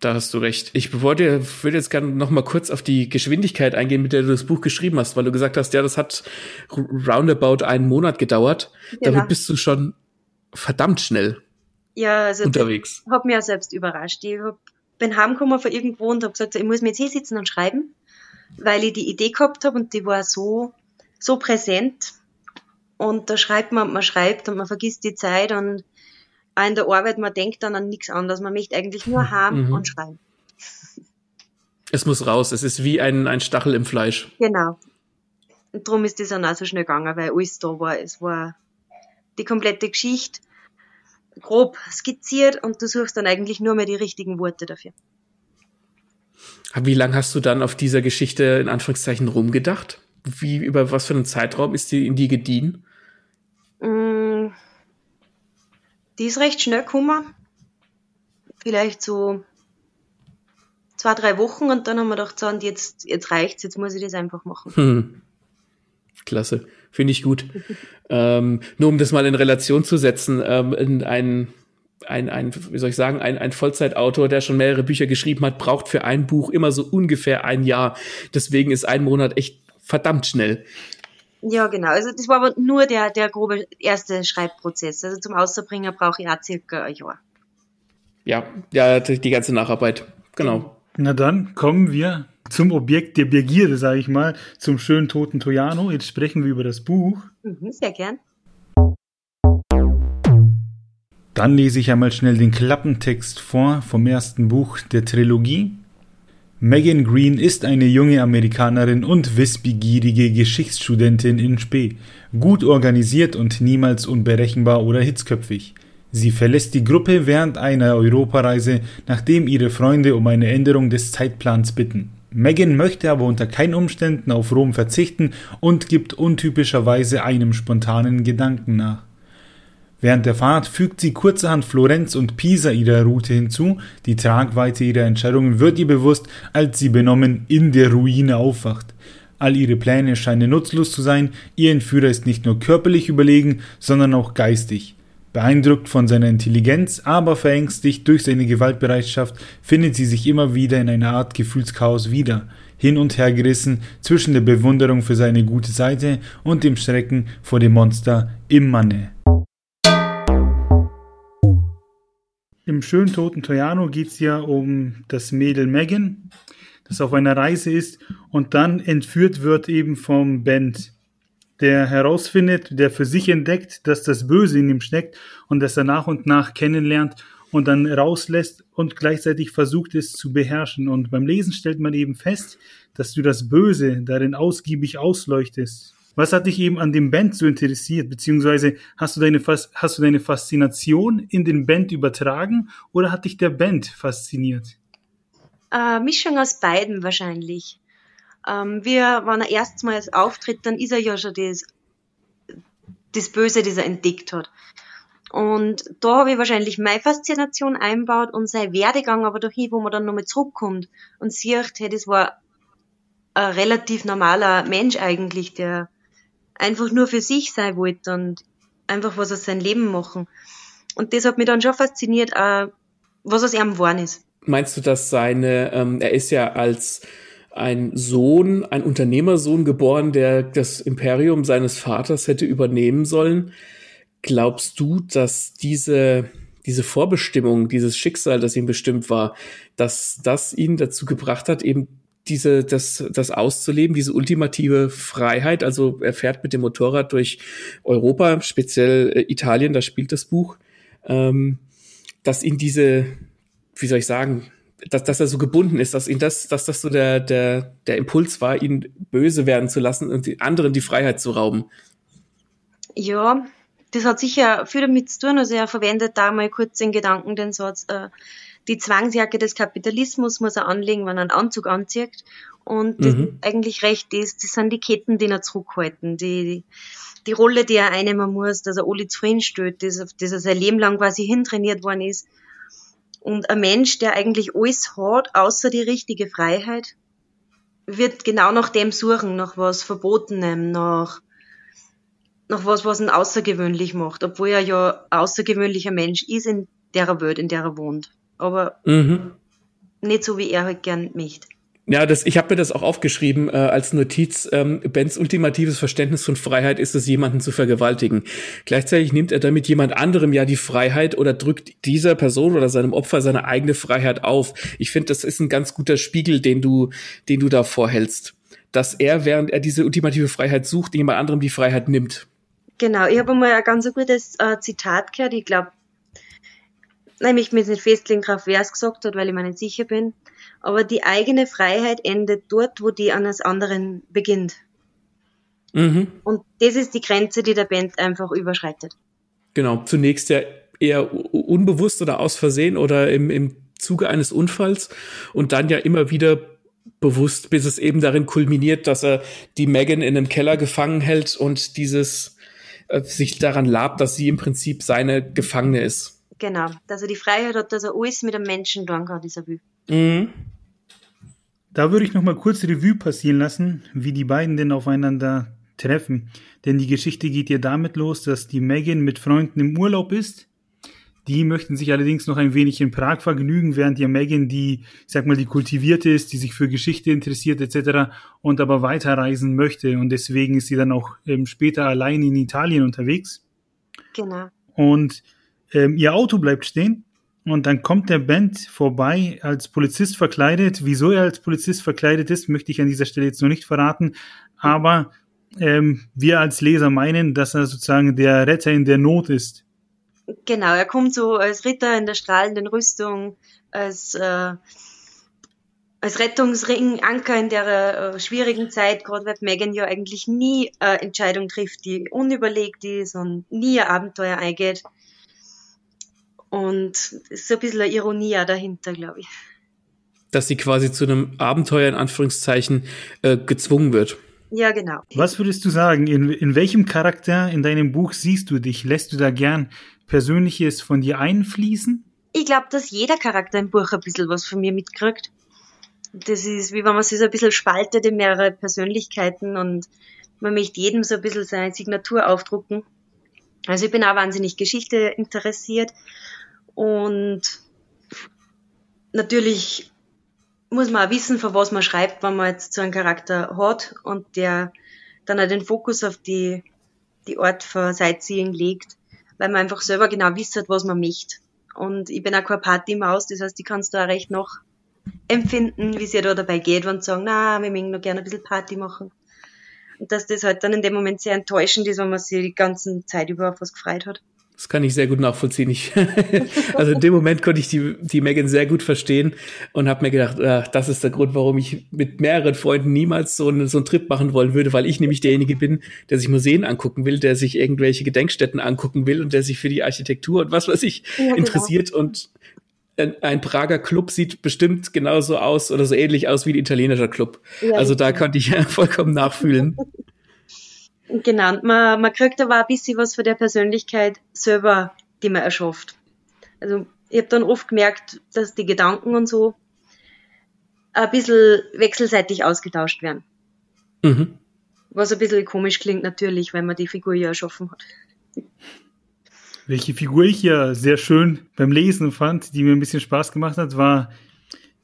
Speaker 1: Da hast du recht. Ich wollte, würde jetzt gerne noch mal kurz auf die Geschwindigkeit eingehen, mit der du das Buch geschrieben hast, weil du gesagt hast, ja, das hat roundabout einen Monat gedauert. Genau. Damit bist du schon verdammt schnell
Speaker 3: ja, also
Speaker 1: unterwegs.
Speaker 3: Hat mich auch selbst überrascht. Ich hab, bin heimgekommen von irgendwo und habe gesagt, ich muss mir jetzt hier sitzen und schreiben, weil ich die Idee gehabt habe und die war so, so präsent. Und da schreibt man und man schreibt und man vergisst die Zeit und auch in der Arbeit, man denkt dann an nichts anderes. Man möchte eigentlich nur haben mhm. und schreiben.
Speaker 1: Es muss raus. Es ist wie ein, ein Stachel im Fleisch.
Speaker 3: Genau. Und darum ist das dann auch so schnell gegangen, weil alles da war. Es war die komplette Geschichte grob skizziert und du suchst dann eigentlich nur mehr die richtigen Worte dafür.
Speaker 1: Wie lange hast du dann auf dieser Geschichte in Anführungszeichen rumgedacht? Wie, über was für einen Zeitraum ist die in die gediehen?
Speaker 3: Mm, die ist recht schnell gekommen. Vielleicht so zwei, drei Wochen und dann haben wir gedacht, so, und jetzt, jetzt reicht's, jetzt muss ich das einfach machen. Hm.
Speaker 1: Klasse, finde ich gut. ähm, nur um das mal in Relation zu setzen, ähm, ein, ein, ein, wie soll ich sagen, ein, ein Vollzeitautor, der schon mehrere Bücher geschrieben hat, braucht für ein Buch immer so ungefähr ein Jahr. Deswegen ist ein Monat echt verdammt schnell.
Speaker 3: Ja, genau. Also das war aber nur der, der grobe erste Schreibprozess. Also zum Außerbringen brauche ich auch circa ein Jahr.
Speaker 1: Ja, ja, die ganze Nacharbeit. Genau.
Speaker 2: Na dann kommen wir zum Objekt der Begierde, sage ich mal, zum schönen toten Tojano. Jetzt sprechen wir über das Buch.
Speaker 3: Mhm, sehr gern.
Speaker 2: Dann lese ich einmal schnell den Klappentext vor vom ersten Buch der Trilogie. Megan Green ist eine junge Amerikanerin und wissbegierige Geschichtsstudentin in Spee, gut organisiert und niemals unberechenbar oder hitzköpfig. Sie verlässt die Gruppe während einer Europareise, nachdem ihre Freunde um eine Änderung des Zeitplans bitten. Megan möchte aber unter keinen Umständen auf Rom verzichten und gibt untypischerweise einem spontanen Gedanken nach. Während der Fahrt fügt sie kurzerhand Florenz und Pisa ihrer Route hinzu. Die Tragweite ihrer Entscheidungen wird ihr bewusst, als sie benommen in der Ruine aufwacht. All ihre Pläne scheinen nutzlos zu sein, ihr Entführer ist nicht nur körperlich überlegen, sondern auch geistig. Beeindruckt von seiner Intelligenz, aber verängstigt durch seine Gewaltbereitschaft, findet sie sich immer wieder in einer Art Gefühlschaos wieder, hin und her gerissen zwischen der Bewunderung für seine gute Seite und dem Schrecken vor dem Monster im Manne. Im schönen toten Toyano geht es ja um das Mädel Megan, das auf einer Reise ist und dann entführt wird eben vom Band, der herausfindet, der für sich entdeckt, dass das Böse in ihm steckt und das er nach und nach kennenlernt und dann rauslässt und gleichzeitig versucht es zu beherrschen. Und beim Lesen stellt man eben fest, dass du das Böse darin ausgiebig ausleuchtest. Was hat dich eben an dem Band so interessiert? Beziehungsweise hast du deine, hast du deine Faszination in den Band übertragen oder hat dich der Band fasziniert?
Speaker 3: Äh, Mischung aus beiden wahrscheinlich. Ähm, wir, wenn er erstmals auftritt, dann ist er ja schon das, das Böse, das er entdeckt hat. Und da habe ich wahrscheinlich meine Faszination einbaut und sein Werdegang aber dahin, wo man dann nochmal zurückkommt und sieht, hey, das war ein relativ normaler Mensch eigentlich, der einfach nur für sich sein wollte und einfach was aus seinem Leben machen. Und das hat mich dann schon fasziniert, äh, was aus ihm geworden ist.
Speaker 1: Meinst du, dass seine, ähm, er ist ja als ein Sohn, ein Unternehmersohn geboren, der das Imperium seines Vaters hätte übernehmen sollen. Glaubst du, dass diese, diese Vorbestimmung, dieses Schicksal, das ihm bestimmt war, dass das ihn dazu gebracht hat, eben diese, das, das auszuleben, diese ultimative Freiheit. Also er fährt mit dem Motorrad durch Europa, speziell äh, Italien, da spielt das Buch, ähm, dass ihn diese, wie soll ich sagen, dass, dass er so gebunden ist, dass ihn das, dass das so der, der, der Impuls war, ihn böse werden zu lassen und die anderen die Freiheit zu rauben.
Speaker 3: Ja, das hat sicher viel damit zu tun. Also er verwendet da mal kurz den Gedanken, den Satz, äh, die Zwangsjacke des Kapitalismus muss er anlegen, wenn er einen Anzug anzieht. Und das mhm. eigentlich recht ist, das sind die Ketten, die er zurückhalten, die, die Rolle, die er einnehmen muss, dass er alle zufriedenstellt, das, dass er sein Leben lang quasi hintrainiert worden ist. Und ein Mensch, der eigentlich alles hat, außer die richtige Freiheit, wird genau nach dem suchen, nach was Verbotenem, nach, nach was, was ihn außergewöhnlich macht, obwohl er ja ein außergewöhnlicher Mensch ist in der Welt, in der er wohnt. Aber mhm. nicht so, wie er halt gern möchte.
Speaker 1: Ja, das, ich habe mir das auch aufgeschrieben äh, als Notiz. Ähm, Bens ultimatives Verständnis von Freiheit ist es, jemanden zu vergewaltigen. Gleichzeitig nimmt er damit jemand anderem ja die Freiheit oder drückt dieser Person oder seinem Opfer seine eigene Freiheit auf. Ich finde, das ist ein ganz guter Spiegel, den du, den du da vorhältst. Dass er, während er diese ultimative Freiheit sucht, jemand anderem die Freiheit nimmt.
Speaker 3: Genau, ich habe mal ein ganz gutes äh, Zitat gehört. Ich glaube, nämlich mir nicht festlegen drauf, wer es gesagt hat, weil ich mir nicht sicher bin. Aber die eigene Freiheit endet dort, wo die eines anderen beginnt. Mhm. Und das ist die Grenze, die der Band einfach überschreitet.
Speaker 1: Genau, zunächst ja eher unbewusst oder aus Versehen oder im, im Zuge eines Unfalls und dann ja immer wieder bewusst, bis es eben darin kulminiert, dass er die Megan in einem Keller gefangen hält und dieses äh, sich daran labt, dass sie im Prinzip seine Gefangene ist.
Speaker 3: Genau, dass er die Freiheit hat, dass er alles mit einem Menschen tun kann, dieser will. Mhm.
Speaker 2: Da würde ich noch mal kurz Revue passieren lassen, wie die beiden denn aufeinander treffen. Denn die Geschichte geht ja damit los, dass die Megan mit Freunden im Urlaub ist. Die möchten sich allerdings noch ein wenig in Prag vergnügen, während ja Megan die, ich sag mal, die kultivierte ist, die sich für Geschichte interessiert etc. und aber weiterreisen möchte. Und deswegen ist sie dann auch ähm, später allein in Italien unterwegs.
Speaker 3: Genau.
Speaker 2: Und ähm, ihr Auto bleibt stehen und dann kommt der Band vorbei als Polizist verkleidet. Wieso er als Polizist verkleidet ist, möchte ich an dieser Stelle jetzt noch nicht verraten. Aber ähm, wir als Leser meinen, dass er sozusagen der Retter in der Not ist.
Speaker 3: Genau, er kommt so als Ritter in der strahlenden Rüstung, als, äh, als Rettungsring, Anker in der äh, schwierigen Zeit, gerade weil Megan ja eigentlich nie äh, Entscheidung trifft, die unüberlegt ist und nie ein Abenteuer eingeht. Und es ist ein bisschen eine Ironie dahinter, glaube ich.
Speaker 1: Dass sie quasi zu einem Abenteuer in Anführungszeichen äh, gezwungen wird.
Speaker 3: Ja, genau.
Speaker 2: Was würdest du sagen? In, in welchem Charakter in deinem Buch siehst du dich? Lässt du da gern Persönliches von dir einfließen?
Speaker 3: Ich glaube, dass jeder Charakter im Buch ein bisschen was von mir mitkriegt. Das ist, wie wenn man sich so ein bisschen spaltet in mehrere Persönlichkeiten und man möchte jedem so ein bisschen seine Signatur aufdrucken. Also ich bin auch wahnsinnig Geschichte interessiert und natürlich muss man auch wissen, von was man schreibt, wenn man jetzt so einen Charakter hat und der dann auch den Fokus auf die, die Art von Sightseeing legt, weil man einfach selber genau wisst, was man möchte. Und ich bin auch keine Partymaus, das heißt, ich kann es da auch recht noch empfinden, wie es ja da dabei geht, wenn sie sagen, na, wir möchten noch gerne ein bisschen Party machen. Und dass das halt dann in dem Moment sehr enttäuschend ist, wenn man sich die ganze Zeit über auf was gefreut hat.
Speaker 1: Das kann ich sehr gut nachvollziehen. Ich, also in dem Moment konnte ich die, die Megan sehr gut verstehen und habe mir gedacht, ach, das ist der Grund, warum ich mit mehreren Freunden niemals so, einen, so einen Trip machen wollen würde, weil ich nämlich derjenige bin, der sich Museen angucken will, der sich irgendwelche Gedenkstätten angucken will und der sich für die Architektur und was weiß ich ja, genau. interessiert und ein Prager Club sieht bestimmt genauso aus oder so ähnlich aus wie ein italienischer Club. Ja, also da genau. konnte ich ja vollkommen nachfühlen.
Speaker 3: Genau, man, man kriegt aber ein bisschen was von der Persönlichkeit selber, die man erschafft. Also ich habe dann oft gemerkt, dass die Gedanken und so ein bisschen wechselseitig ausgetauscht werden. Mhm. Was ein bisschen komisch klingt natürlich, weil man die Figur ja erschaffen hat.
Speaker 2: Welche Figur ich ja sehr schön beim Lesen fand, die mir ein bisschen Spaß gemacht hat, war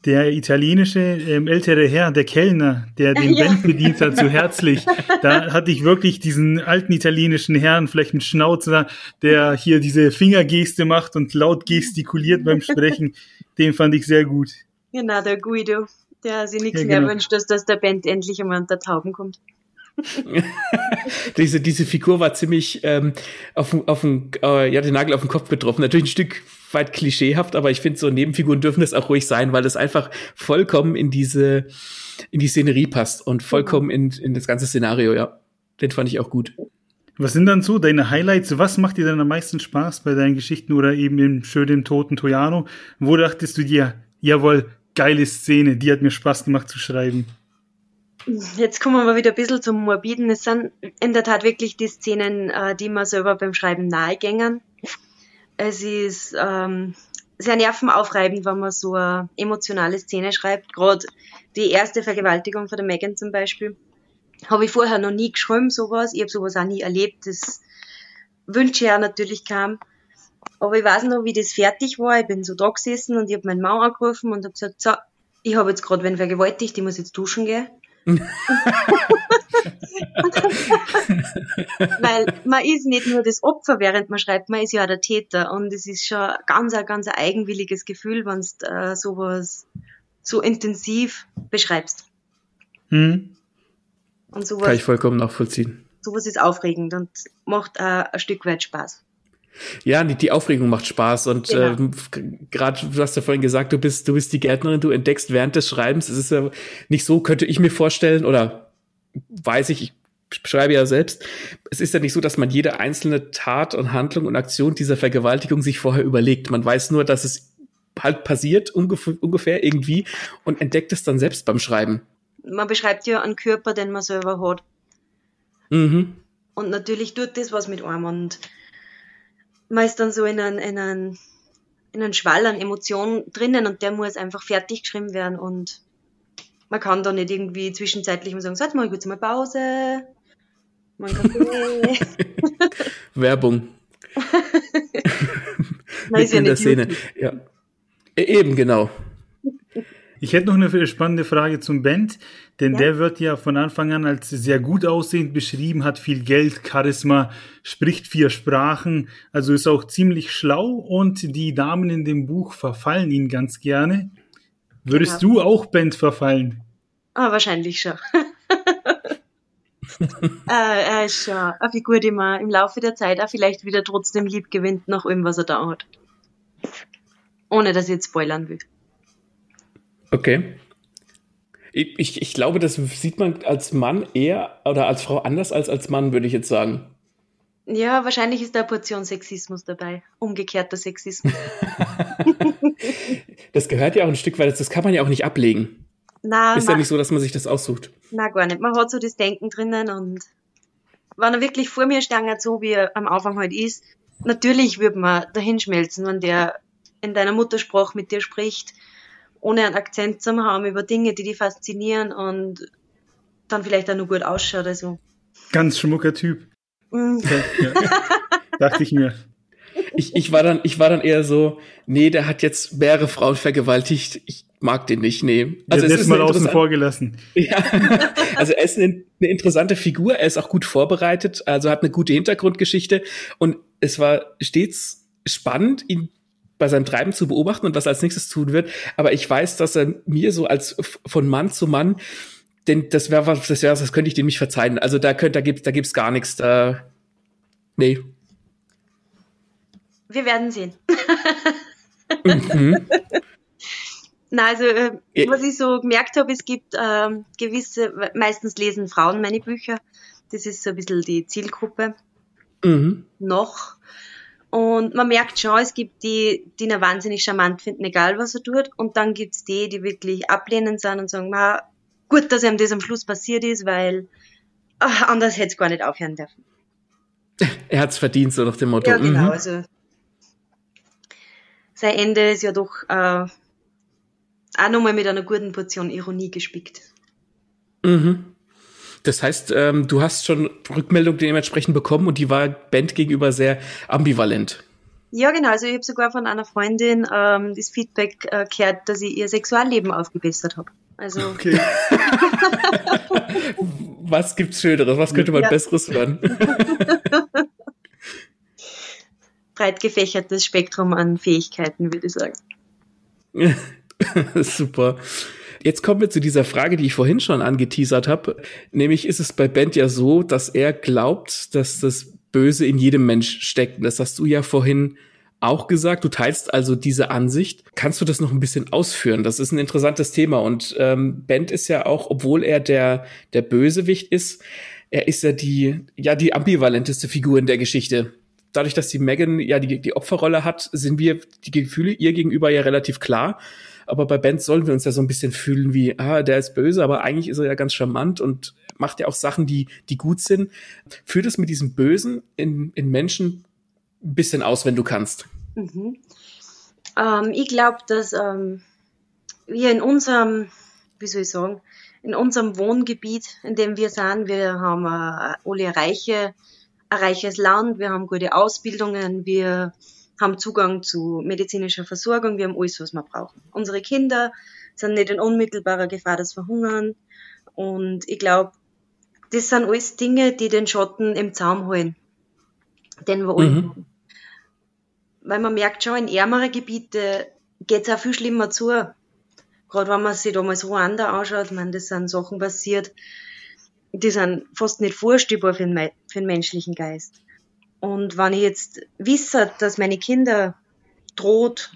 Speaker 2: der italienische ähm, ältere Herr, der Kellner, der den ja. Band bedient hat, so herzlich. Da hatte ich wirklich diesen alten italienischen Herrn, vielleicht mit Schnauzer, der hier diese Fingergeste macht und laut gestikuliert beim Sprechen. Den fand ich sehr gut.
Speaker 3: Genau, der Guido, der sich nichts ja, mehr genau. wünscht, dass, dass der Band endlich einmal unter Tauben kommt.
Speaker 1: diese, diese Figur war ziemlich ähm, auf, auf den, äh, ja, den Nagel auf den Kopf getroffen. Natürlich ein Stück weit klischeehaft, aber ich finde, so Nebenfiguren dürfen das auch ruhig sein, weil das einfach vollkommen in diese, in die Szenerie passt und vollkommen in, in das ganze Szenario, ja. Den fand ich auch gut.
Speaker 2: Was sind dann so deine Highlights? Was macht dir dann am meisten Spaß bei deinen Geschichten oder eben im schönen toten Toyano? Wo dachtest du dir, jawohl, geile Szene, die hat mir Spaß gemacht zu schreiben?
Speaker 3: Jetzt kommen wir wieder ein bisschen zum Morbiden. Es sind in der Tat wirklich die Szenen, äh, die mir selber beim Schreiben nahegängen. Es ist ähm, sehr nervenaufreibend, wenn man so eine emotionale Szene schreibt. Gerade die erste Vergewaltigung von der Megan zum Beispiel. Habe ich vorher noch nie geschrieben, sowas. Ich habe sowas auch nie erlebt. Das wünsche ich ja natürlich kam. Aber ich weiß noch, wie das fertig war. Ich bin so da gesessen und ich habe meinen Mann angerufen und habe gesagt, so, ich habe jetzt gerade wen vergewaltigt, ich muss jetzt duschen gehen. Weil man ist nicht nur das Opfer, während man schreibt, man ist ja auch der Täter. Und es ist schon ganz, ein ganz ein eigenwilliges Gefühl, wenn du äh, sowas so intensiv beschreibst.
Speaker 1: Hm. Und sowas, Kann ich vollkommen nachvollziehen.
Speaker 3: Sowas ist aufregend und macht äh, ein Stück weit Spaß.
Speaker 1: Ja, die, die Aufregung macht Spaß und genau. ähm, gerade du hast ja vorhin gesagt, du bist du bist die Gärtnerin, du entdeckst während des Schreibens. Es ist ja nicht so, könnte ich mir vorstellen oder weiß ich, ich beschreibe ja selbst. Es ist ja nicht so, dass man jede einzelne Tat und Handlung und Aktion dieser Vergewaltigung sich vorher überlegt. Man weiß nur, dass es halt passiert ungefähr, ungefähr irgendwie und entdeckt es dann selbst beim Schreiben.
Speaker 3: Man beschreibt ja einen Körper, den man selber hat. Mhm. Und natürlich tut das was mit einem und man ist dann so in einen, in einen, in einen Schwall an Emotionen drinnen und der muss einfach fertig geschrieben werden und man kann da nicht irgendwie zwischenzeitlich mal sagen, so, jetzt mal kurz mal Pause,
Speaker 1: mal Kaffee. Werbung. Nein, ist ja in der Szene. Ja. E-, eben, genau.
Speaker 2: Ich hätte noch eine spannende Frage zum Band, denn ja. der wird ja von Anfang an als sehr gut aussehend beschrieben, hat viel Geld, Charisma, spricht vier Sprachen, also ist auch ziemlich schlau und die Damen in dem Buch verfallen ihn ganz gerne. Würdest genau. du auch Band verfallen?
Speaker 3: Ah, wahrscheinlich schon. äh, er ist schon eine Figur, die man im Laufe der Zeit auch vielleicht wieder trotzdem lieb gewinnt, nach allem, was er da hat. Ohne dass ich jetzt spoilern will.
Speaker 1: Okay. Ich, ich glaube, das sieht man als Mann eher oder als Frau anders als als Mann, würde ich jetzt sagen.
Speaker 3: Ja, wahrscheinlich ist da eine Portion Sexismus dabei. Umgekehrter Sexismus.
Speaker 1: das gehört ja auch ein Stück weit, das kann man ja auch nicht ablegen. Na, ist ja nicht so, dass man sich das aussucht.
Speaker 3: Na, gar nicht. Man hat so das Denken drinnen und wenn er wirklich vor mir stangt, so wie er am Anfang halt ist, natürlich würde man dahin schmelzen, wenn der in deiner Muttersprache mit dir spricht ohne einen Akzent zu haben über Dinge, die die faszinieren und dann vielleicht auch nur gut ausschaut. Also.
Speaker 2: Ganz schmucker Typ. Mm. Ja, dachte ich mir.
Speaker 1: Ich, ich, war dann, ich war dann eher so, nee, der hat jetzt mehrere Frauen vergewaltigt. Ich mag den nicht, nee.
Speaker 2: Also ja, es ist mal außen vor gelassen.
Speaker 1: Ja, also er ist eine, eine interessante Figur, er ist auch gut vorbereitet, also hat eine gute Hintergrundgeschichte und es war stets spannend, ihn bei seinem Treiben zu beobachten und was er als nächstes tun wird. Aber ich weiß, dass er mir so als von Mann zu Mann, denn das wäre was, das wäre das könnte ich dem nicht verzeihen. Also da könnte, da gibt, da gibt's gar nichts. Da, nee.
Speaker 3: Wir werden sehen. mhm. Na, also äh, was ich so gemerkt habe, es gibt ähm, gewisse, meistens lesen Frauen meine Bücher. Das ist so ein bisschen die Zielgruppe. Mhm. Noch. Und man merkt schon, es gibt die, die ihn wahnsinnig charmant finden, egal was er tut. Und dann gibt's die, die wirklich ablehnend sind und sagen, ma, gut, dass ihm das am Schluss passiert ist, weil ach, anders hätte es gar nicht aufhören dürfen.
Speaker 1: Er hat's verdient, so nach dem Motto.
Speaker 3: Ja, genau. Mhm. Also sein Ende ist ja doch äh, auch nochmal mit einer guten Portion Ironie gespickt.
Speaker 1: Mhm. Das heißt, ähm, du hast schon Rückmeldung dementsprechend bekommen und die war Band gegenüber sehr ambivalent.
Speaker 3: Ja, genau. Also ich habe sogar von einer Freundin ähm, das Feedback äh, gehört, dass ich ihr Sexualleben aufgebessert habe. Also. Okay.
Speaker 1: Was gibt's Schöneres? Was könnte man ja. Besseres hören?
Speaker 3: Breit gefächertes Spektrum an Fähigkeiten, würde ich sagen.
Speaker 1: Super. Jetzt kommen wir zu dieser Frage, die ich vorhin schon angeteasert habe. Nämlich ist es bei Bent ja so, dass er glaubt, dass das Böse in jedem Mensch steckt. Das hast du ja vorhin auch gesagt. Du teilst also diese Ansicht. Kannst du das noch ein bisschen ausführen? Das ist ein interessantes Thema. Und ähm, Bent ist ja auch, obwohl er der, der Bösewicht ist, er ist ja die, ja, die ambivalenteste Figur in der Geschichte. Dadurch, dass die Megan ja die, die Opferrolle hat, sind wir die Gefühle ihr gegenüber ja relativ klar. Aber bei Bands sollen wir uns ja so ein bisschen fühlen wie, ah, der ist böse, aber eigentlich ist er ja ganz charmant und macht ja auch Sachen, die, die gut sind. Führt es mit diesem Bösen in, in Menschen ein bisschen aus, wenn du kannst. Mhm.
Speaker 3: Ähm, ich glaube, dass ähm, wir in unserem, wie soll ich sagen, in unserem Wohngebiet, in dem wir sind, wir haben äh, alle reiche, ein reiches Land, wir haben gute Ausbildungen, wir haben Zugang zu medizinischer Versorgung, wir haben alles, was wir brauchen. Unsere Kinder sind nicht in unmittelbarer Gefahr des Verhungern und ich glaube, das sind alles Dinge, die den Schotten im Zaum holen, den wir alle mhm. haben. Weil man merkt schon, in ärmere Gebiete geht es auch viel schlimmer zu. Gerade wenn man sich damals Ruanda anschaut, ich meine, das sind Sachen passiert, die sind fast nicht vorstellbar für den, für den menschlichen Geist. Und wenn ich jetzt wisse, dass meine Kinder droht,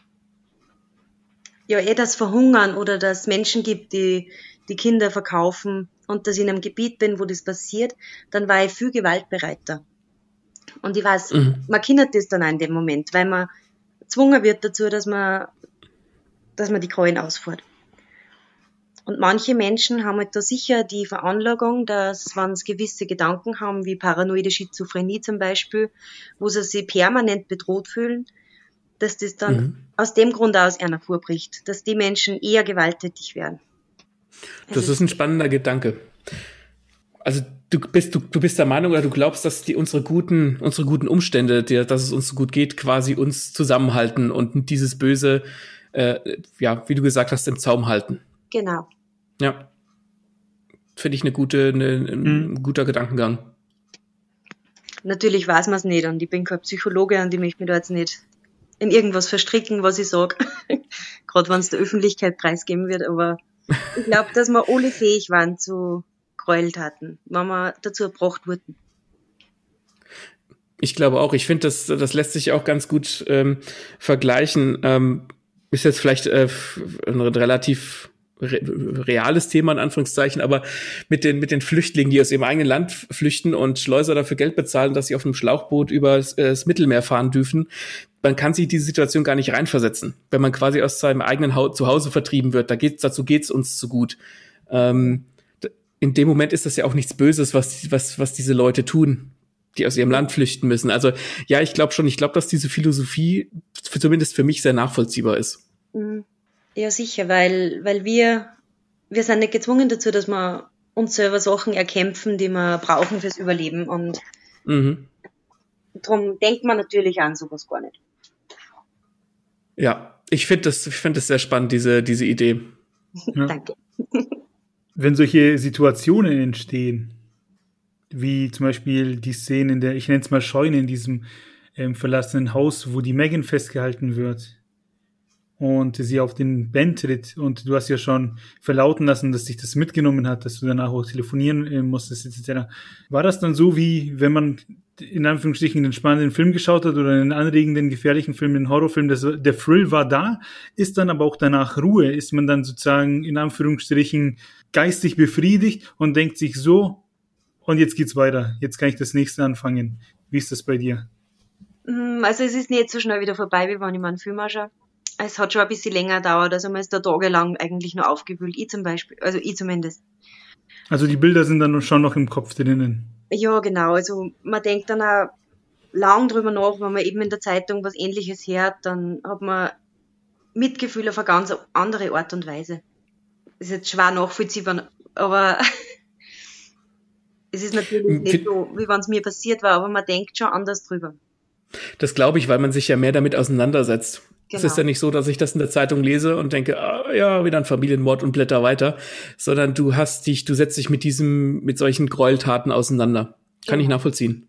Speaker 3: ja, eh das Verhungern oder dass es Menschen gibt, die die Kinder verkaufen und dass ich in einem Gebiet bin, wo das passiert, dann war ich viel gewaltbereiter. Und ich weiß, mhm. man kennt das dann auch in dem Moment, weil man gezwungen wird dazu, dass man, dass man die Krallen ausfährt. Und manche Menschen haben halt da sicher die Veranlagung, dass wenn sie gewisse Gedanken haben, wie paranoide Schizophrenie zum Beispiel, wo sie sich permanent bedroht fühlen, dass das dann mhm. aus dem Grund aus einer vorbricht, dass die Menschen eher gewalttätig werden.
Speaker 1: Das also ist ein spannender Gedanke. Also du bist du, du bist der Meinung oder du glaubst, dass die unsere guten unsere guten Umstände, die, dass es uns so gut geht, quasi uns zusammenhalten und dieses Böse, äh, ja, wie du gesagt hast, im Zaum halten.
Speaker 3: Genau.
Speaker 1: Ja. Finde ich eine gute, eine, ein mhm. guter Gedankengang.
Speaker 3: Natürlich weiß man es nicht und ich bin kein Psychologe und ich möchte mich da jetzt nicht in irgendwas verstricken, was ich sage. Gerade wenn es der Öffentlichkeit preisgeben wird, aber ich glaube, dass wir alle fähig waren zu Gräueltaten, wenn wir dazu erbracht wurden.
Speaker 1: Ich glaube auch. Ich finde, das, das lässt sich auch ganz gut ähm, vergleichen. Ähm, ist jetzt vielleicht äh, ein relativ reales Thema in Anführungszeichen, aber mit den mit den Flüchtlingen, die aus ihrem eigenen Land flüchten und Schleuser dafür Geld bezahlen, dass sie auf einem Schlauchboot über das, äh, das Mittelmeer fahren dürfen, man kann sich diese Situation gar nicht reinversetzen, wenn man quasi aus seinem eigenen ha Zuhause vertrieben wird. Da geht's dazu geht's uns zu gut. Ähm, in dem Moment ist das ja auch nichts Böses, was was was diese Leute tun, die aus ihrem Land flüchten müssen. Also ja, ich glaube schon. Ich glaube, dass diese Philosophie für, zumindest für mich sehr nachvollziehbar ist.
Speaker 3: Mhm. Ja, sicher, weil, weil wir, wir sind nicht gezwungen dazu, dass wir uns selber Sachen erkämpfen, die wir brauchen fürs Überleben. Und mhm. darum denkt man natürlich an sowas gar nicht.
Speaker 1: Ja, ich finde das, ich finde das sehr spannend, diese, diese Idee.
Speaker 3: Ja. Danke.
Speaker 2: Wenn solche Situationen entstehen, wie zum Beispiel die Szene in der, ich nenne es mal Scheune in diesem ähm, verlassenen Haus, wo die Megan festgehalten wird, und sie auf den Ben tritt und du hast ja schon verlauten lassen, dass dich das mitgenommen hat, dass du danach auch telefonieren äh, musstest etc. War das dann so, wie wenn man in Anführungsstrichen einen spannenden Film geschaut hat oder einen anregenden, gefährlichen Film, einen Horrorfilm, das, der Thrill war da, ist dann aber auch danach Ruhe, ist man dann sozusagen in Anführungsstrichen geistig befriedigt und denkt sich so, und jetzt geht's weiter, jetzt kann ich das nächste anfangen. Wie ist das bei dir?
Speaker 3: Mm, also es ist nicht so schnell wieder vorbei, wie wenn ich mal einen Film anschaue es hat schon ein bisschen länger gedauert. Also man ist da tagelang eigentlich nur aufgewühlt. Ich zum Beispiel, also ich zumindest.
Speaker 2: Also die Bilder sind dann schon noch im Kopf drinnen.
Speaker 3: Ja, genau. Also man denkt dann auch lang drüber nach, wenn man eben in der Zeitung was ähnliches hört, dann hat man Mitgefühl auf eine ganz andere Art und Weise. Ist jetzt schwer nachvollziehbar, aber es ist natürlich nicht so, wie wenn es mir passiert war, aber man denkt schon anders drüber.
Speaker 1: Das glaube ich, weil man sich ja mehr damit auseinandersetzt. Genau. Es ist ja nicht so, dass ich das in der Zeitung lese und denke, ah, ja, wieder ein Familienmord und blätter weiter, sondern du hast dich, du setzt dich mit diesem, mit solchen Gräueltaten auseinander. Kann ja. ich nachvollziehen.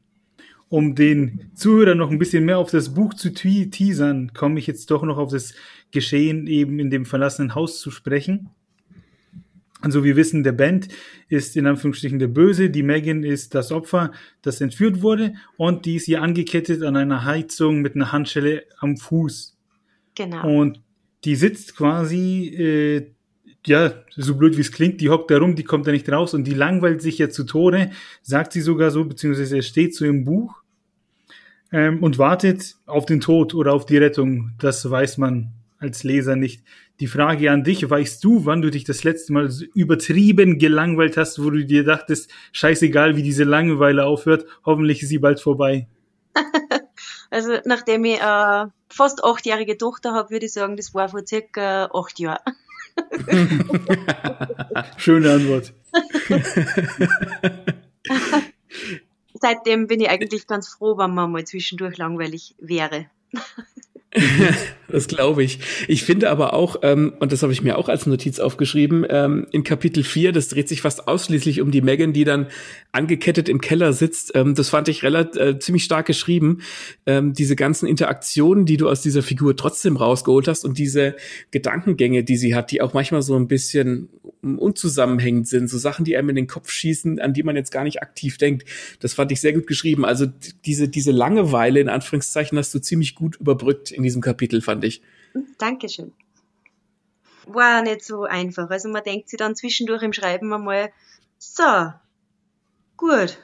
Speaker 2: Um den Zuhörern noch ein bisschen mehr auf das Buch zu teasern, komme ich jetzt doch noch auf das Geschehen eben in dem verlassenen Haus zu sprechen. Also wir wissen, der Band ist in Anführungsstrichen der Böse, die Megan ist das Opfer, das entführt wurde und die ist hier angekettet an einer Heizung mit einer Handschelle am Fuß.
Speaker 3: Genau.
Speaker 2: Und die sitzt quasi, äh, ja, so blöd wie es klingt, die hockt da rum, die kommt da nicht raus und die langweilt sich ja zu Tode, sagt sie sogar so, beziehungsweise es steht so im Buch ähm, und wartet auf den Tod oder auf die Rettung. Das weiß man als Leser nicht. Die Frage an dich, weißt du, wann du dich das letzte Mal übertrieben gelangweilt hast, wo du dir dachtest, scheißegal, wie diese Langeweile aufhört, hoffentlich ist sie bald vorbei?
Speaker 3: Also nachdem ich äh, fast achtjährige Tochter habe, würde ich sagen, das war vor circa acht Jahren.
Speaker 2: Schöne Antwort.
Speaker 3: Seitdem bin ich eigentlich ganz froh, wenn man mal zwischendurch langweilig wäre.
Speaker 1: das glaube ich. Ich finde aber auch, ähm, und das habe ich mir auch als Notiz aufgeschrieben, ähm, in Kapitel 4, das dreht sich fast ausschließlich um die Megan, die dann angekettet im Keller sitzt. Ähm, das fand ich relativ äh, ziemlich stark geschrieben. Ähm, diese ganzen Interaktionen, die du aus dieser Figur trotzdem rausgeholt hast und diese Gedankengänge, die sie hat, die auch manchmal so ein bisschen unzusammenhängend sind, so Sachen, die einem in den Kopf schießen, an die man jetzt gar nicht aktiv denkt. Das fand ich sehr gut geschrieben. Also diese, diese Langeweile in Anführungszeichen hast du ziemlich gut überbrückt in diesem Kapitel, fand ich.
Speaker 3: Dankeschön. War nicht so einfach. Also man denkt sich dann zwischendurch im Schreiben einmal, so, gut.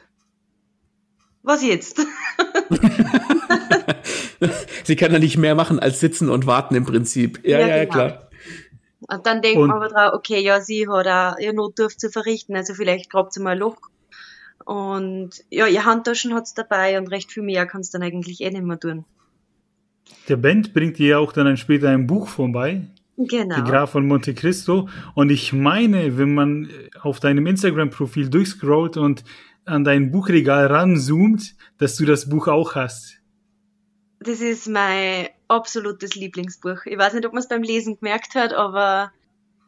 Speaker 3: Was jetzt?
Speaker 1: Sie kann ja nicht mehr machen als sitzen und warten im Prinzip. Ja, ja, ja genau. klar.
Speaker 3: Und dann denkt und man aber drauf, okay, ja, sie hat auch ihr Notdurft zu verrichten, also vielleicht grabt sie mal ein Loch. Und ja, ihr Handtaschen hat's dabei und recht viel mehr kann's dann eigentlich eh nicht mehr tun.
Speaker 2: Der Band bringt dir ja auch dann später ein Buch vorbei.
Speaker 3: Genau.
Speaker 2: Die Graf von Monte Cristo. Und ich meine, wenn man auf deinem Instagram-Profil durchscrollt und an dein Buchregal ranzoomt, dass du das Buch auch hast.
Speaker 3: Das ist mein absolutes Lieblingsbuch. Ich weiß nicht, ob man es beim Lesen gemerkt hat, aber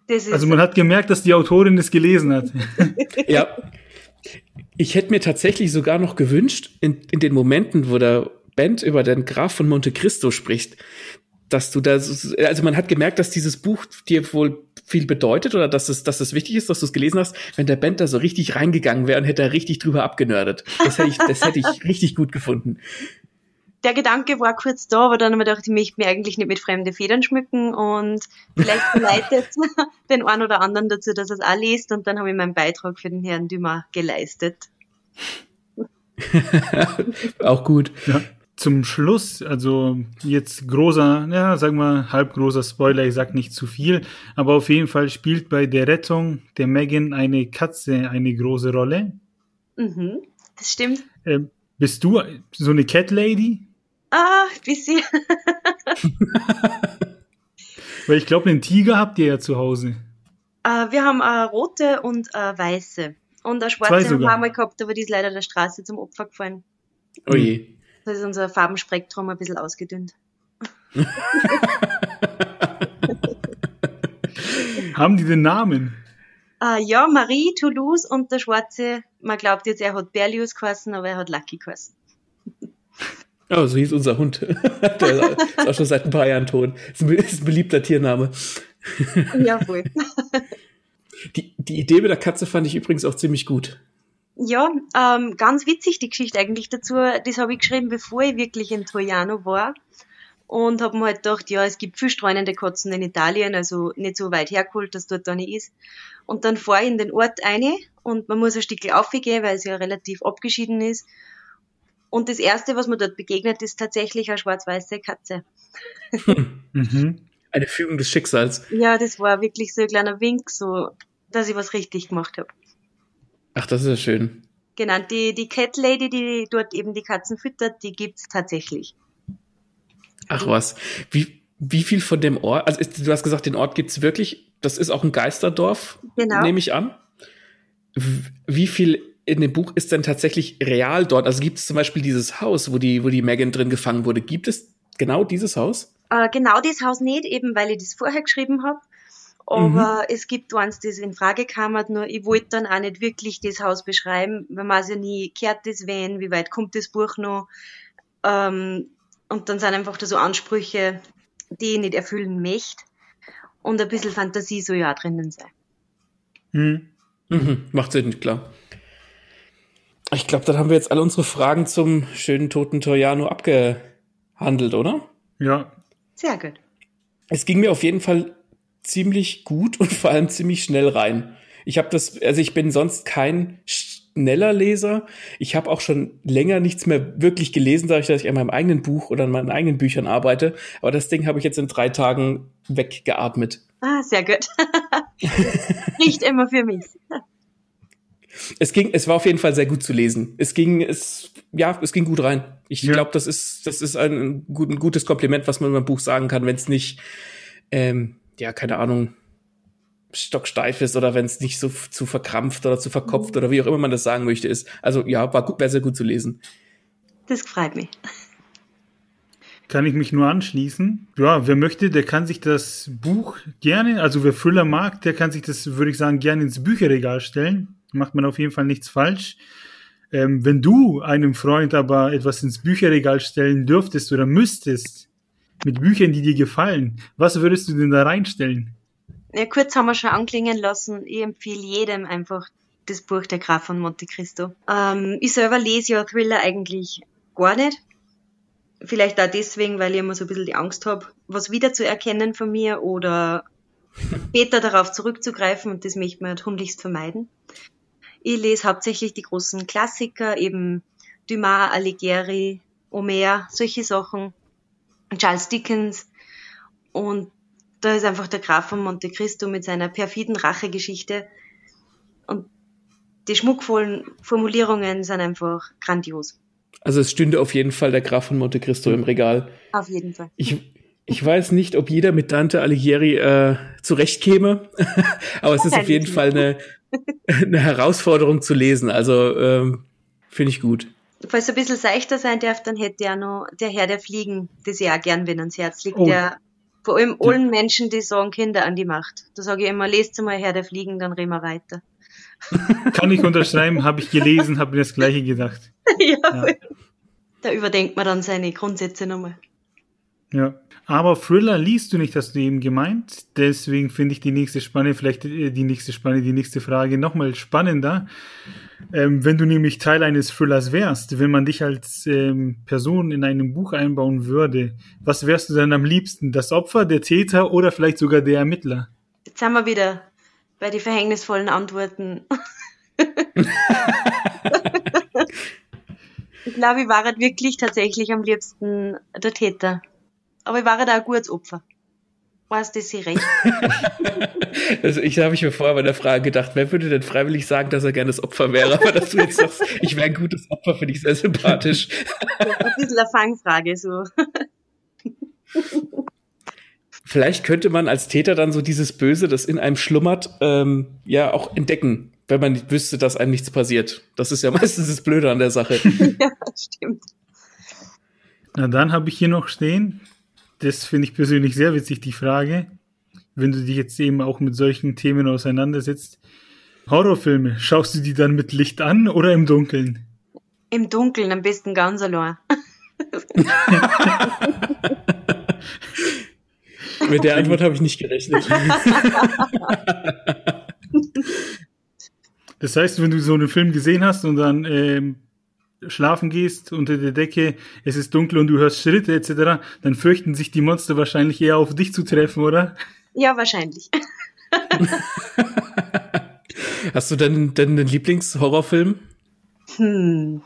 Speaker 3: das ist.
Speaker 2: Also man hat gemerkt, dass die Autorin es gelesen hat.
Speaker 1: ja. Ich hätte mir tatsächlich sogar noch gewünscht, in, in den Momenten, wo der Band über den Graf von Monte Cristo spricht, dass du da, also man hat gemerkt, dass dieses Buch dir wohl viel bedeutet oder dass es, dass es wichtig ist, dass du es gelesen hast, wenn der Band da so richtig reingegangen wäre und hätte er richtig drüber abgenördet. Das hätte ich, das hätte ich richtig gut gefunden.
Speaker 3: Der Gedanke war kurz da, aber dann habe ich gedacht, ich möchte mich eigentlich nicht mit fremden Federn schmücken und vielleicht verleitet den einen oder anderen dazu, dass er es auch liest und dann habe ich meinen Beitrag für den Herrn Dümer geleistet.
Speaker 1: Auch gut.
Speaker 2: Ja zum Schluss, also jetzt großer, ja, sagen wir halbgroßer Spoiler, ich sag nicht zu viel, aber auf jeden Fall spielt bei der Rettung der Megan eine Katze eine große Rolle.
Speaker 3: Mhm, das stimmt.
Speaker 2: Äh, bist du so eine Cat Lady?
Speaker 3: Ah, bisschen.
Speaker 2: Weil ich glaube, einen Tiger habt ihr ja zu Hause.
Speaker 3: Uh, wir haben eine rote und eine weiße. Und eine schwarze haben wir einmal gehabt, aber die ist leider der Straße zum Opfer gefallen.
Speaker 1: Oh je.
Speaker 3: Da ist unser Farbenspektrum ein bisschen ausgedünnt.
Speaker 2: Haben die den Namen?
Speaker 3: Uh, ja, Marie, Toulouse und der Schwarze, man glaubt jetzt, er hat Berlius geheißen, aber er hat Lucky geheißen.
Speaker 1: Oh, so hieß unser Hund. Der ist auch schon seit ein paar Jahren tot. Ist ein, ist ein beliebter Tiername.
Speaker 3: Jawohl.
Speaker 1: Die, die Idee mit der Katze fand ich übrigens auch ziemlich gut.
Speaker 3: Ja, ähm, ganz witzig die Geschichte eigentlich dazu. Das habe ich geschrieben, bevor ich wirklich in Troiano war. Und habe mir halt gedacht, ja, es gibt viel streunende Katzen in Italien, also nicht so weit hergeholt, dass dort da nicht ist. Und dann fahre ich in den Ort eine und man muss ein Stück aufgehen, weil es ja relativ abgeschieden ist. Und das erste, was mir dort begegnet, ist tatsächlich eine schwarz-weiße Katze.
Speaker 1: mhm. Eine Fügung des Schicksals.
Speaker 3: Ja, das war wirklich so ein kleiner Wink, so, dass ich was richtig gemacht habe.
Speaker 1: Ach, das ist ja schön.
Speaker 3: Genau, die, die Cat Lady, die dort eben die Katzen füttert, die gibt's tatsächlich.
Speaker 1: Ach was. Wie, wie viel von dem Ort, also ist, du hast gesagt, den Ort gibt's wirklich, das ist auch ein Geisterdorf, genau. nehme ich an. Wie viel in dem Buch ist denn tatsächlich real dort? Also gibt es zum Beispiel dieses Haus, wo die, wo die Megan drin gefangen wurde. Gibt es genau dieses Haus?
Speaker 3: Äh, genau dieses Haus nicht, eben weil ich das vorher geschrieben habe. Aber mhm. es gibt eins, das in Frage kam, nur ich wollte dann auch nicht wirklich das Haus beschreiben, weil man ja nie, kehrt das wen, wie weit kommt das Buch noch. Ähm, und dann sind einfach da so Ansprüche, die ich nicht erfüllen möchte. Und ein bisschen Fantasie soll ja auch drinnen sein.
Speaker 1: Mhm. Mhm. Macht Sinn, klar. Ich glaube, dann haben wir jetzt alle unsere Fragen zum schönen toten Toriano abgehandelt, oder?
Speaker 2: Ja.
Speaker 3: Sehr gut.
Speaker 1: Es ging mir auf jeden Fall ziemlich gut und vor allem ziemlich schnell rein. Ich habe das, also ich bin sonst kein schneller Leser. Ich habe auch schon länger nichts mehr wirklich gelesen, dadurch, dass ich an meinem eigenen Buch oder an meinen eigenen Büchern arbeite. Aber das Ding habe ich jetzt in drei Tagen weggeatmet.
Speaker 3: Ah, sehr gut. Nicht immer für mich.
Speaker 1: Es ging, es war auf jeden Fall sehr gut zu lesen. Es ging, es, ja, es ging gut rein. Ich
Speaker 2: Ja.
Speaker 1: glaube, das ist, das ist ein, gut, ein gutes Kompliment, was man ein Buch sagen kann, wenn es nicht, ähm, ja, keine Ahnung, stocksteif ist oder wenn es nicht so zu verkrampft oder zu verkopft oder wie auch immer man das sagen möchte, ist. Also ja, war gut, wäre sehr gut zu lesen.
Speaker 3: Das freut mich.
Speaker 2: Kann ich mich nur anschließen. Ja, wer möchte, der kann sich das Buch gerne, also wer Thriller mag, der kann sich das, würde ich sagen, gerne ins Bücherregal stellen. Macht man auf jeden Fall nichts falsch. Ähm, wenn du einem Freund aber etwas ins Bücherregal stellen dürftest oder müsstest, mit Büchern, die dir gefallen, was würdest du denn da reinstellen?
Speaker 3: Ja, kurz haben wir schon anklingen lassen. Ich empfehle jedem einfach das Buch Der Graf von Monte Cristo. Ähm, ich selber lese ja Thriller eigentlich gar nicht. Vielleicht auch deswegen, weil ich immer so ein bisschen die Angst habe, was wiederzuerkennen von mir oder später darauf zurückzugreifen und das möchte man halt tunlichst vermeiden. Ich lese hauptsächlich die großen Klassiker, eben Dumas, Alighieri, Homer, solche Sachen, Charles Dickens und da ist einfach der Graf von Monte Cristo mit seiner perfiden Rachegeschichte und die schmuckvollen Formulierungen sind einfach grandios.
Speaker 1: Also es stünde auf jeden Fall der Graf von Monte Cristo im Regal.
Speaker 3: Auf jeden Fall.
Speaker 1: Ich, ich weiß nicht, ob jeder mit Dante Alighieri äh, zurechtkäme, aber es ist auf jeden Fall eine, eine Herausforderung zu lesen. Also ähm, finde ich gut.
Speaker 3: Falls es ein bisschen seichter sein darf, dann hätte ja noch der Herr der Fliegen, das ich auch gern wenn ans Herz liegt,
Speaker 2: Oh.
Speaker 3: der vor allem allen Menschen, die sagen, Kinder an die Macht. Da sage ich immer, lest mal Herr der Fliegen, dann reden wir weiter.
Speaker 2: Kann ich unterschreiben, habe ich gelesen, habe mir das gleiche gedacht.
Speaker 3: ja,
Speaker 2: Ja.
Speaker 3: Da überdenkt man dann seine Grundsätze nochmal.
Speaker 2: Ja. Aber Thriller liest du nicht, hast du eben gemeint. Deswegen finde ich die nächste Spanne, vielleicht äh, die nächste Spanne, die nächste Frage nochmal spannender. Ähm, wenn du nämlich Teil eines Thrillers wärst, wenn man dich als ähm, Person in einem Buch einbauen würde, was wärst du dann am liebsten? Das Opfer, der Täter oder vielleicht sogar der Ermittler?
Speaker 3: Jetzt sind wir wieder bei den verhängnisvollen Antworten. ich glaube, ich war halt wirklich tatsächlich am liebsten der Täter. Aber ich war auch ein gutes Opfer. Weißt du, sie recht?
Speaker 1: Also ich habe ich mir vorher bei der Frage gedacht, wer würde denn freiwillig sagen, dass er gerne das Opfer wäre? Aber dass du jetzt sagst, ich wäre ein gutes Opfer, finde ich sehr sympathisch.
Speaker 3: ein bisschen eine Fangfrage, so.
Speaker 1: Vielleicht könnte man als Täter dann so dieses Böse, das in einem schlummert, ähm, ja auch entdecken, wenn man nicht wüsste, dass einem nichts passiert. Das ist ja meistens das Blöde an der Sache.
Speaker 3: ja, stimmt.
Speaker 2: Na, dann habe ich hier noch stehen. Das finde ich persönlich sehr witzig, die Frage. Wenn du dich jetzt eben auch mit solchen Themen auseinandersetzt. Horrorfilme, schaust du die dann mit Licht an oder im Dunkeln?
Speaker 3: Im Dunkeln, am besten ganz allein.
Speaker 1: Mit der Antwort habe ich nicht gerechnet.
Speaker 2: Das heißt, wenn du so einen Film gesehen hast und dann ähm, schlafen gehst unter der Decke, es ist dunkel und du hörst Schritte etc., dann fürchten sich die Monster wahrscheinlich eher auf dich zu treffen, oder?
Speaker 3: Ja, wahrscheinlich.
Speaker 1: Hast du denn, denn einen Lieblingshorrorfilm?
Speaker 3: Hm.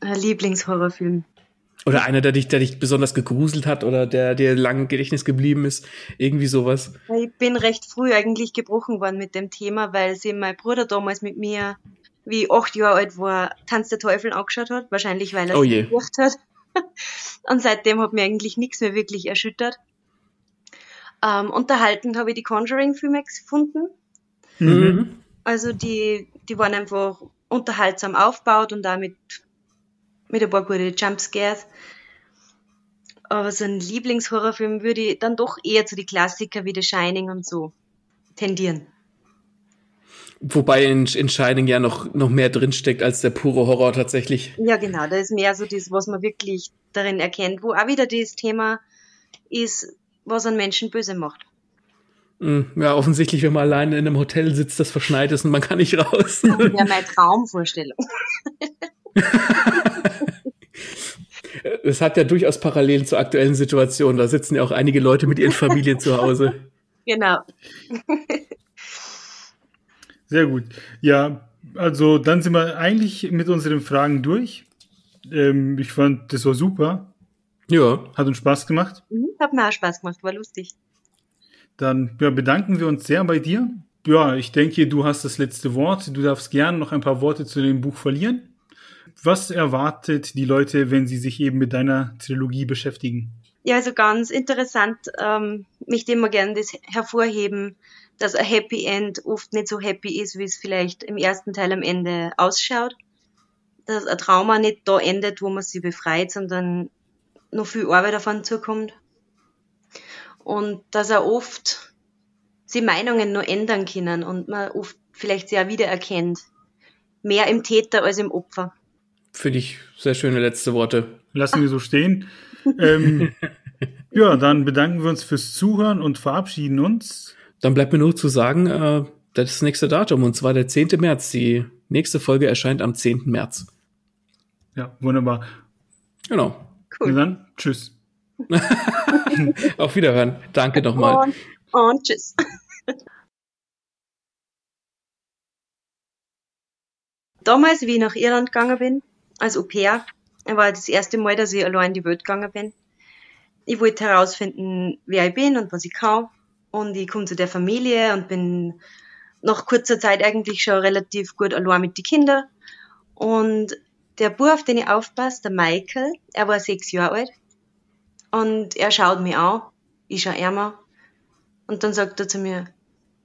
Speaker 3: Ein Lieblingshorrorfilm.
Speaker 1: Oder einer, der dich, der dich besonders gegruselt hat oder der dir lang im Gedächtnis geblieben ist? Irgendwie sowas.
Speaker 3: Ich bin recht früh eigentlich gebrochen worden mit dem Thema, weil sie mein Bruder damals mit mir, wie ich acht Jahre alt war, Tanz der Teufel angeschaut hat. Wahrscheinlich, weil er
Speaker 1: Oh
Speaker 3: sich
Speaker 1: je.
Speaker 3: gefurcht hat. Und seitdem hat mir eigentlich nichts mehr wirklich erschüttert. Ähm, unterhaltend habe ich die Conjuring-Filme gefunden.
Speaker 1: Mhm.
Speaker 3: Also die, die waren einfach unterhaltsam aufgebaut und damit mit ein paar gute Jumpscares. Aber so ein Lieblingshorrorfilm würde ich dann doch eher zu die Klassiker wie The Shining und so tendieren.
Speaker 1: Wobei in, in Shining ja noch, noch mehr drinsteckt als der pure Horror tatsächlich.
Speaker 3: Ja, genau, da ist mehr so das, was man wirklich darin erkennt, wo auch wieder das Thema ist, was einen Menschen böse macht.
Speaker 1: Mm, Ja, offensichtlich, wenn man alleine in einem Hotel sitzt, das verschneit ist und man kann nicht raus.
Speaker 3: Ja, meine Traumvorstellung.
Speaker 1: Es hat ja durchaus Parallelen zur aktuellen Situation. Da sitzen ja auch einige Leute mit ihren Familien zu Hause.
Speaker 3: Genau.
Speaker 2: Sehr gut. Ja, also dann sind wir eigentlich mit unseren Fragen durch. Ähm, ich fand, das war super.
Speaker 1: Ja,
Speaker 2: Hat uns Spaß gemacht.
Speaker 3: Mhm, Hat mir auch Spaß gemacht, war lustig.
Speaker 2: Dann ja, bedanken wir uns sehr bei dir ja, ich denke, du hast das letzte Wort. Du darfst gern noch ein paar Worte zu dem Buch verlieren. Was erwartet die Leute, wenn sie sich eben mit deiner Trilogie beschäftigen?
Speaker 3: Ja, also ganz interessant, ähm, möchte immer gerne das hervorheben, dass ein Happy End oft nicht so happy ist, wie es vielleicht im ersten Teil am Ende ausschaut. Dass ein Trauma nicht da endet, wo man sich befreit, sondern noch viel Arbeit davon zukommt. Und dass er oft die Meinungen nur ändern können und man oft vielleicht sehr wiedererkennt. Mehr im Täter als im Opfer.
Speaker 1: Finde ich sehr schöne letzte Worte.
Speaker 2: Lassen wir so stehen. ähm, ja, dann bedanken wir uns fürs Zuhören und verabschieden uns.
Speaker 1: Dann bleibt mir nur zu sagen, äh, das nächste Datum, und zwar der 10. März. Die nächste Folge erscheint am 10. März.
Speaker 2: Ja, wunderbar.
Speaker 1: Genau.
Speaker 2: Cool. Und dann tschüss.
Speaker 1: Auf Wiederhören. Danke nochmal.
Speaker 3: Und, und tschüss. Damals, wie ich nach Irland gegangen bin, als Au pair, war das erste Mal, dass ich allein in die Welt gegangen bin. Ich wollte herausfinden, wer ich bin und was ich kann. Und ich komme zu der Familie und bin nach kurzer Zeit eigentlich schon relativ gut allein mit den Kindern. Und der Bub, auf den ich aufpasse, der Michael, er war sechs Jahre alt. Und er schaut mich an, ich schaue ihn Und dann sagt er zu mir,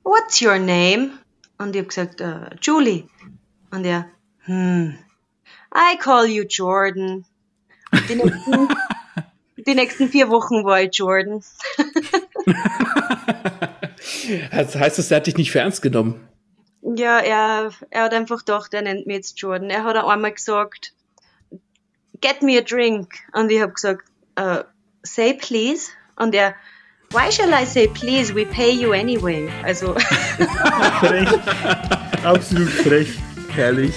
Speaker 3: What's your name? Und ich habe gesagt, uh, Julie. Und er, hm, I call you Jordan. Die nächsten, die nächsten vier Wochen war ich Jordan.
Speaker 1: das heißt, das, er hat dich nicht für ernst genommen?
Speaker 3: Ja, er, er hat einfach gedacht, er nennt mich jetzt Jordan. Er hat einmal gesagt, get me a drink. Und ich habe gesagt, uh, say please. Und er, why shall I say please? We pay you anyway. Also.
Speaker 2: frech. Absolut frech.
Speaker 1: Herrlich.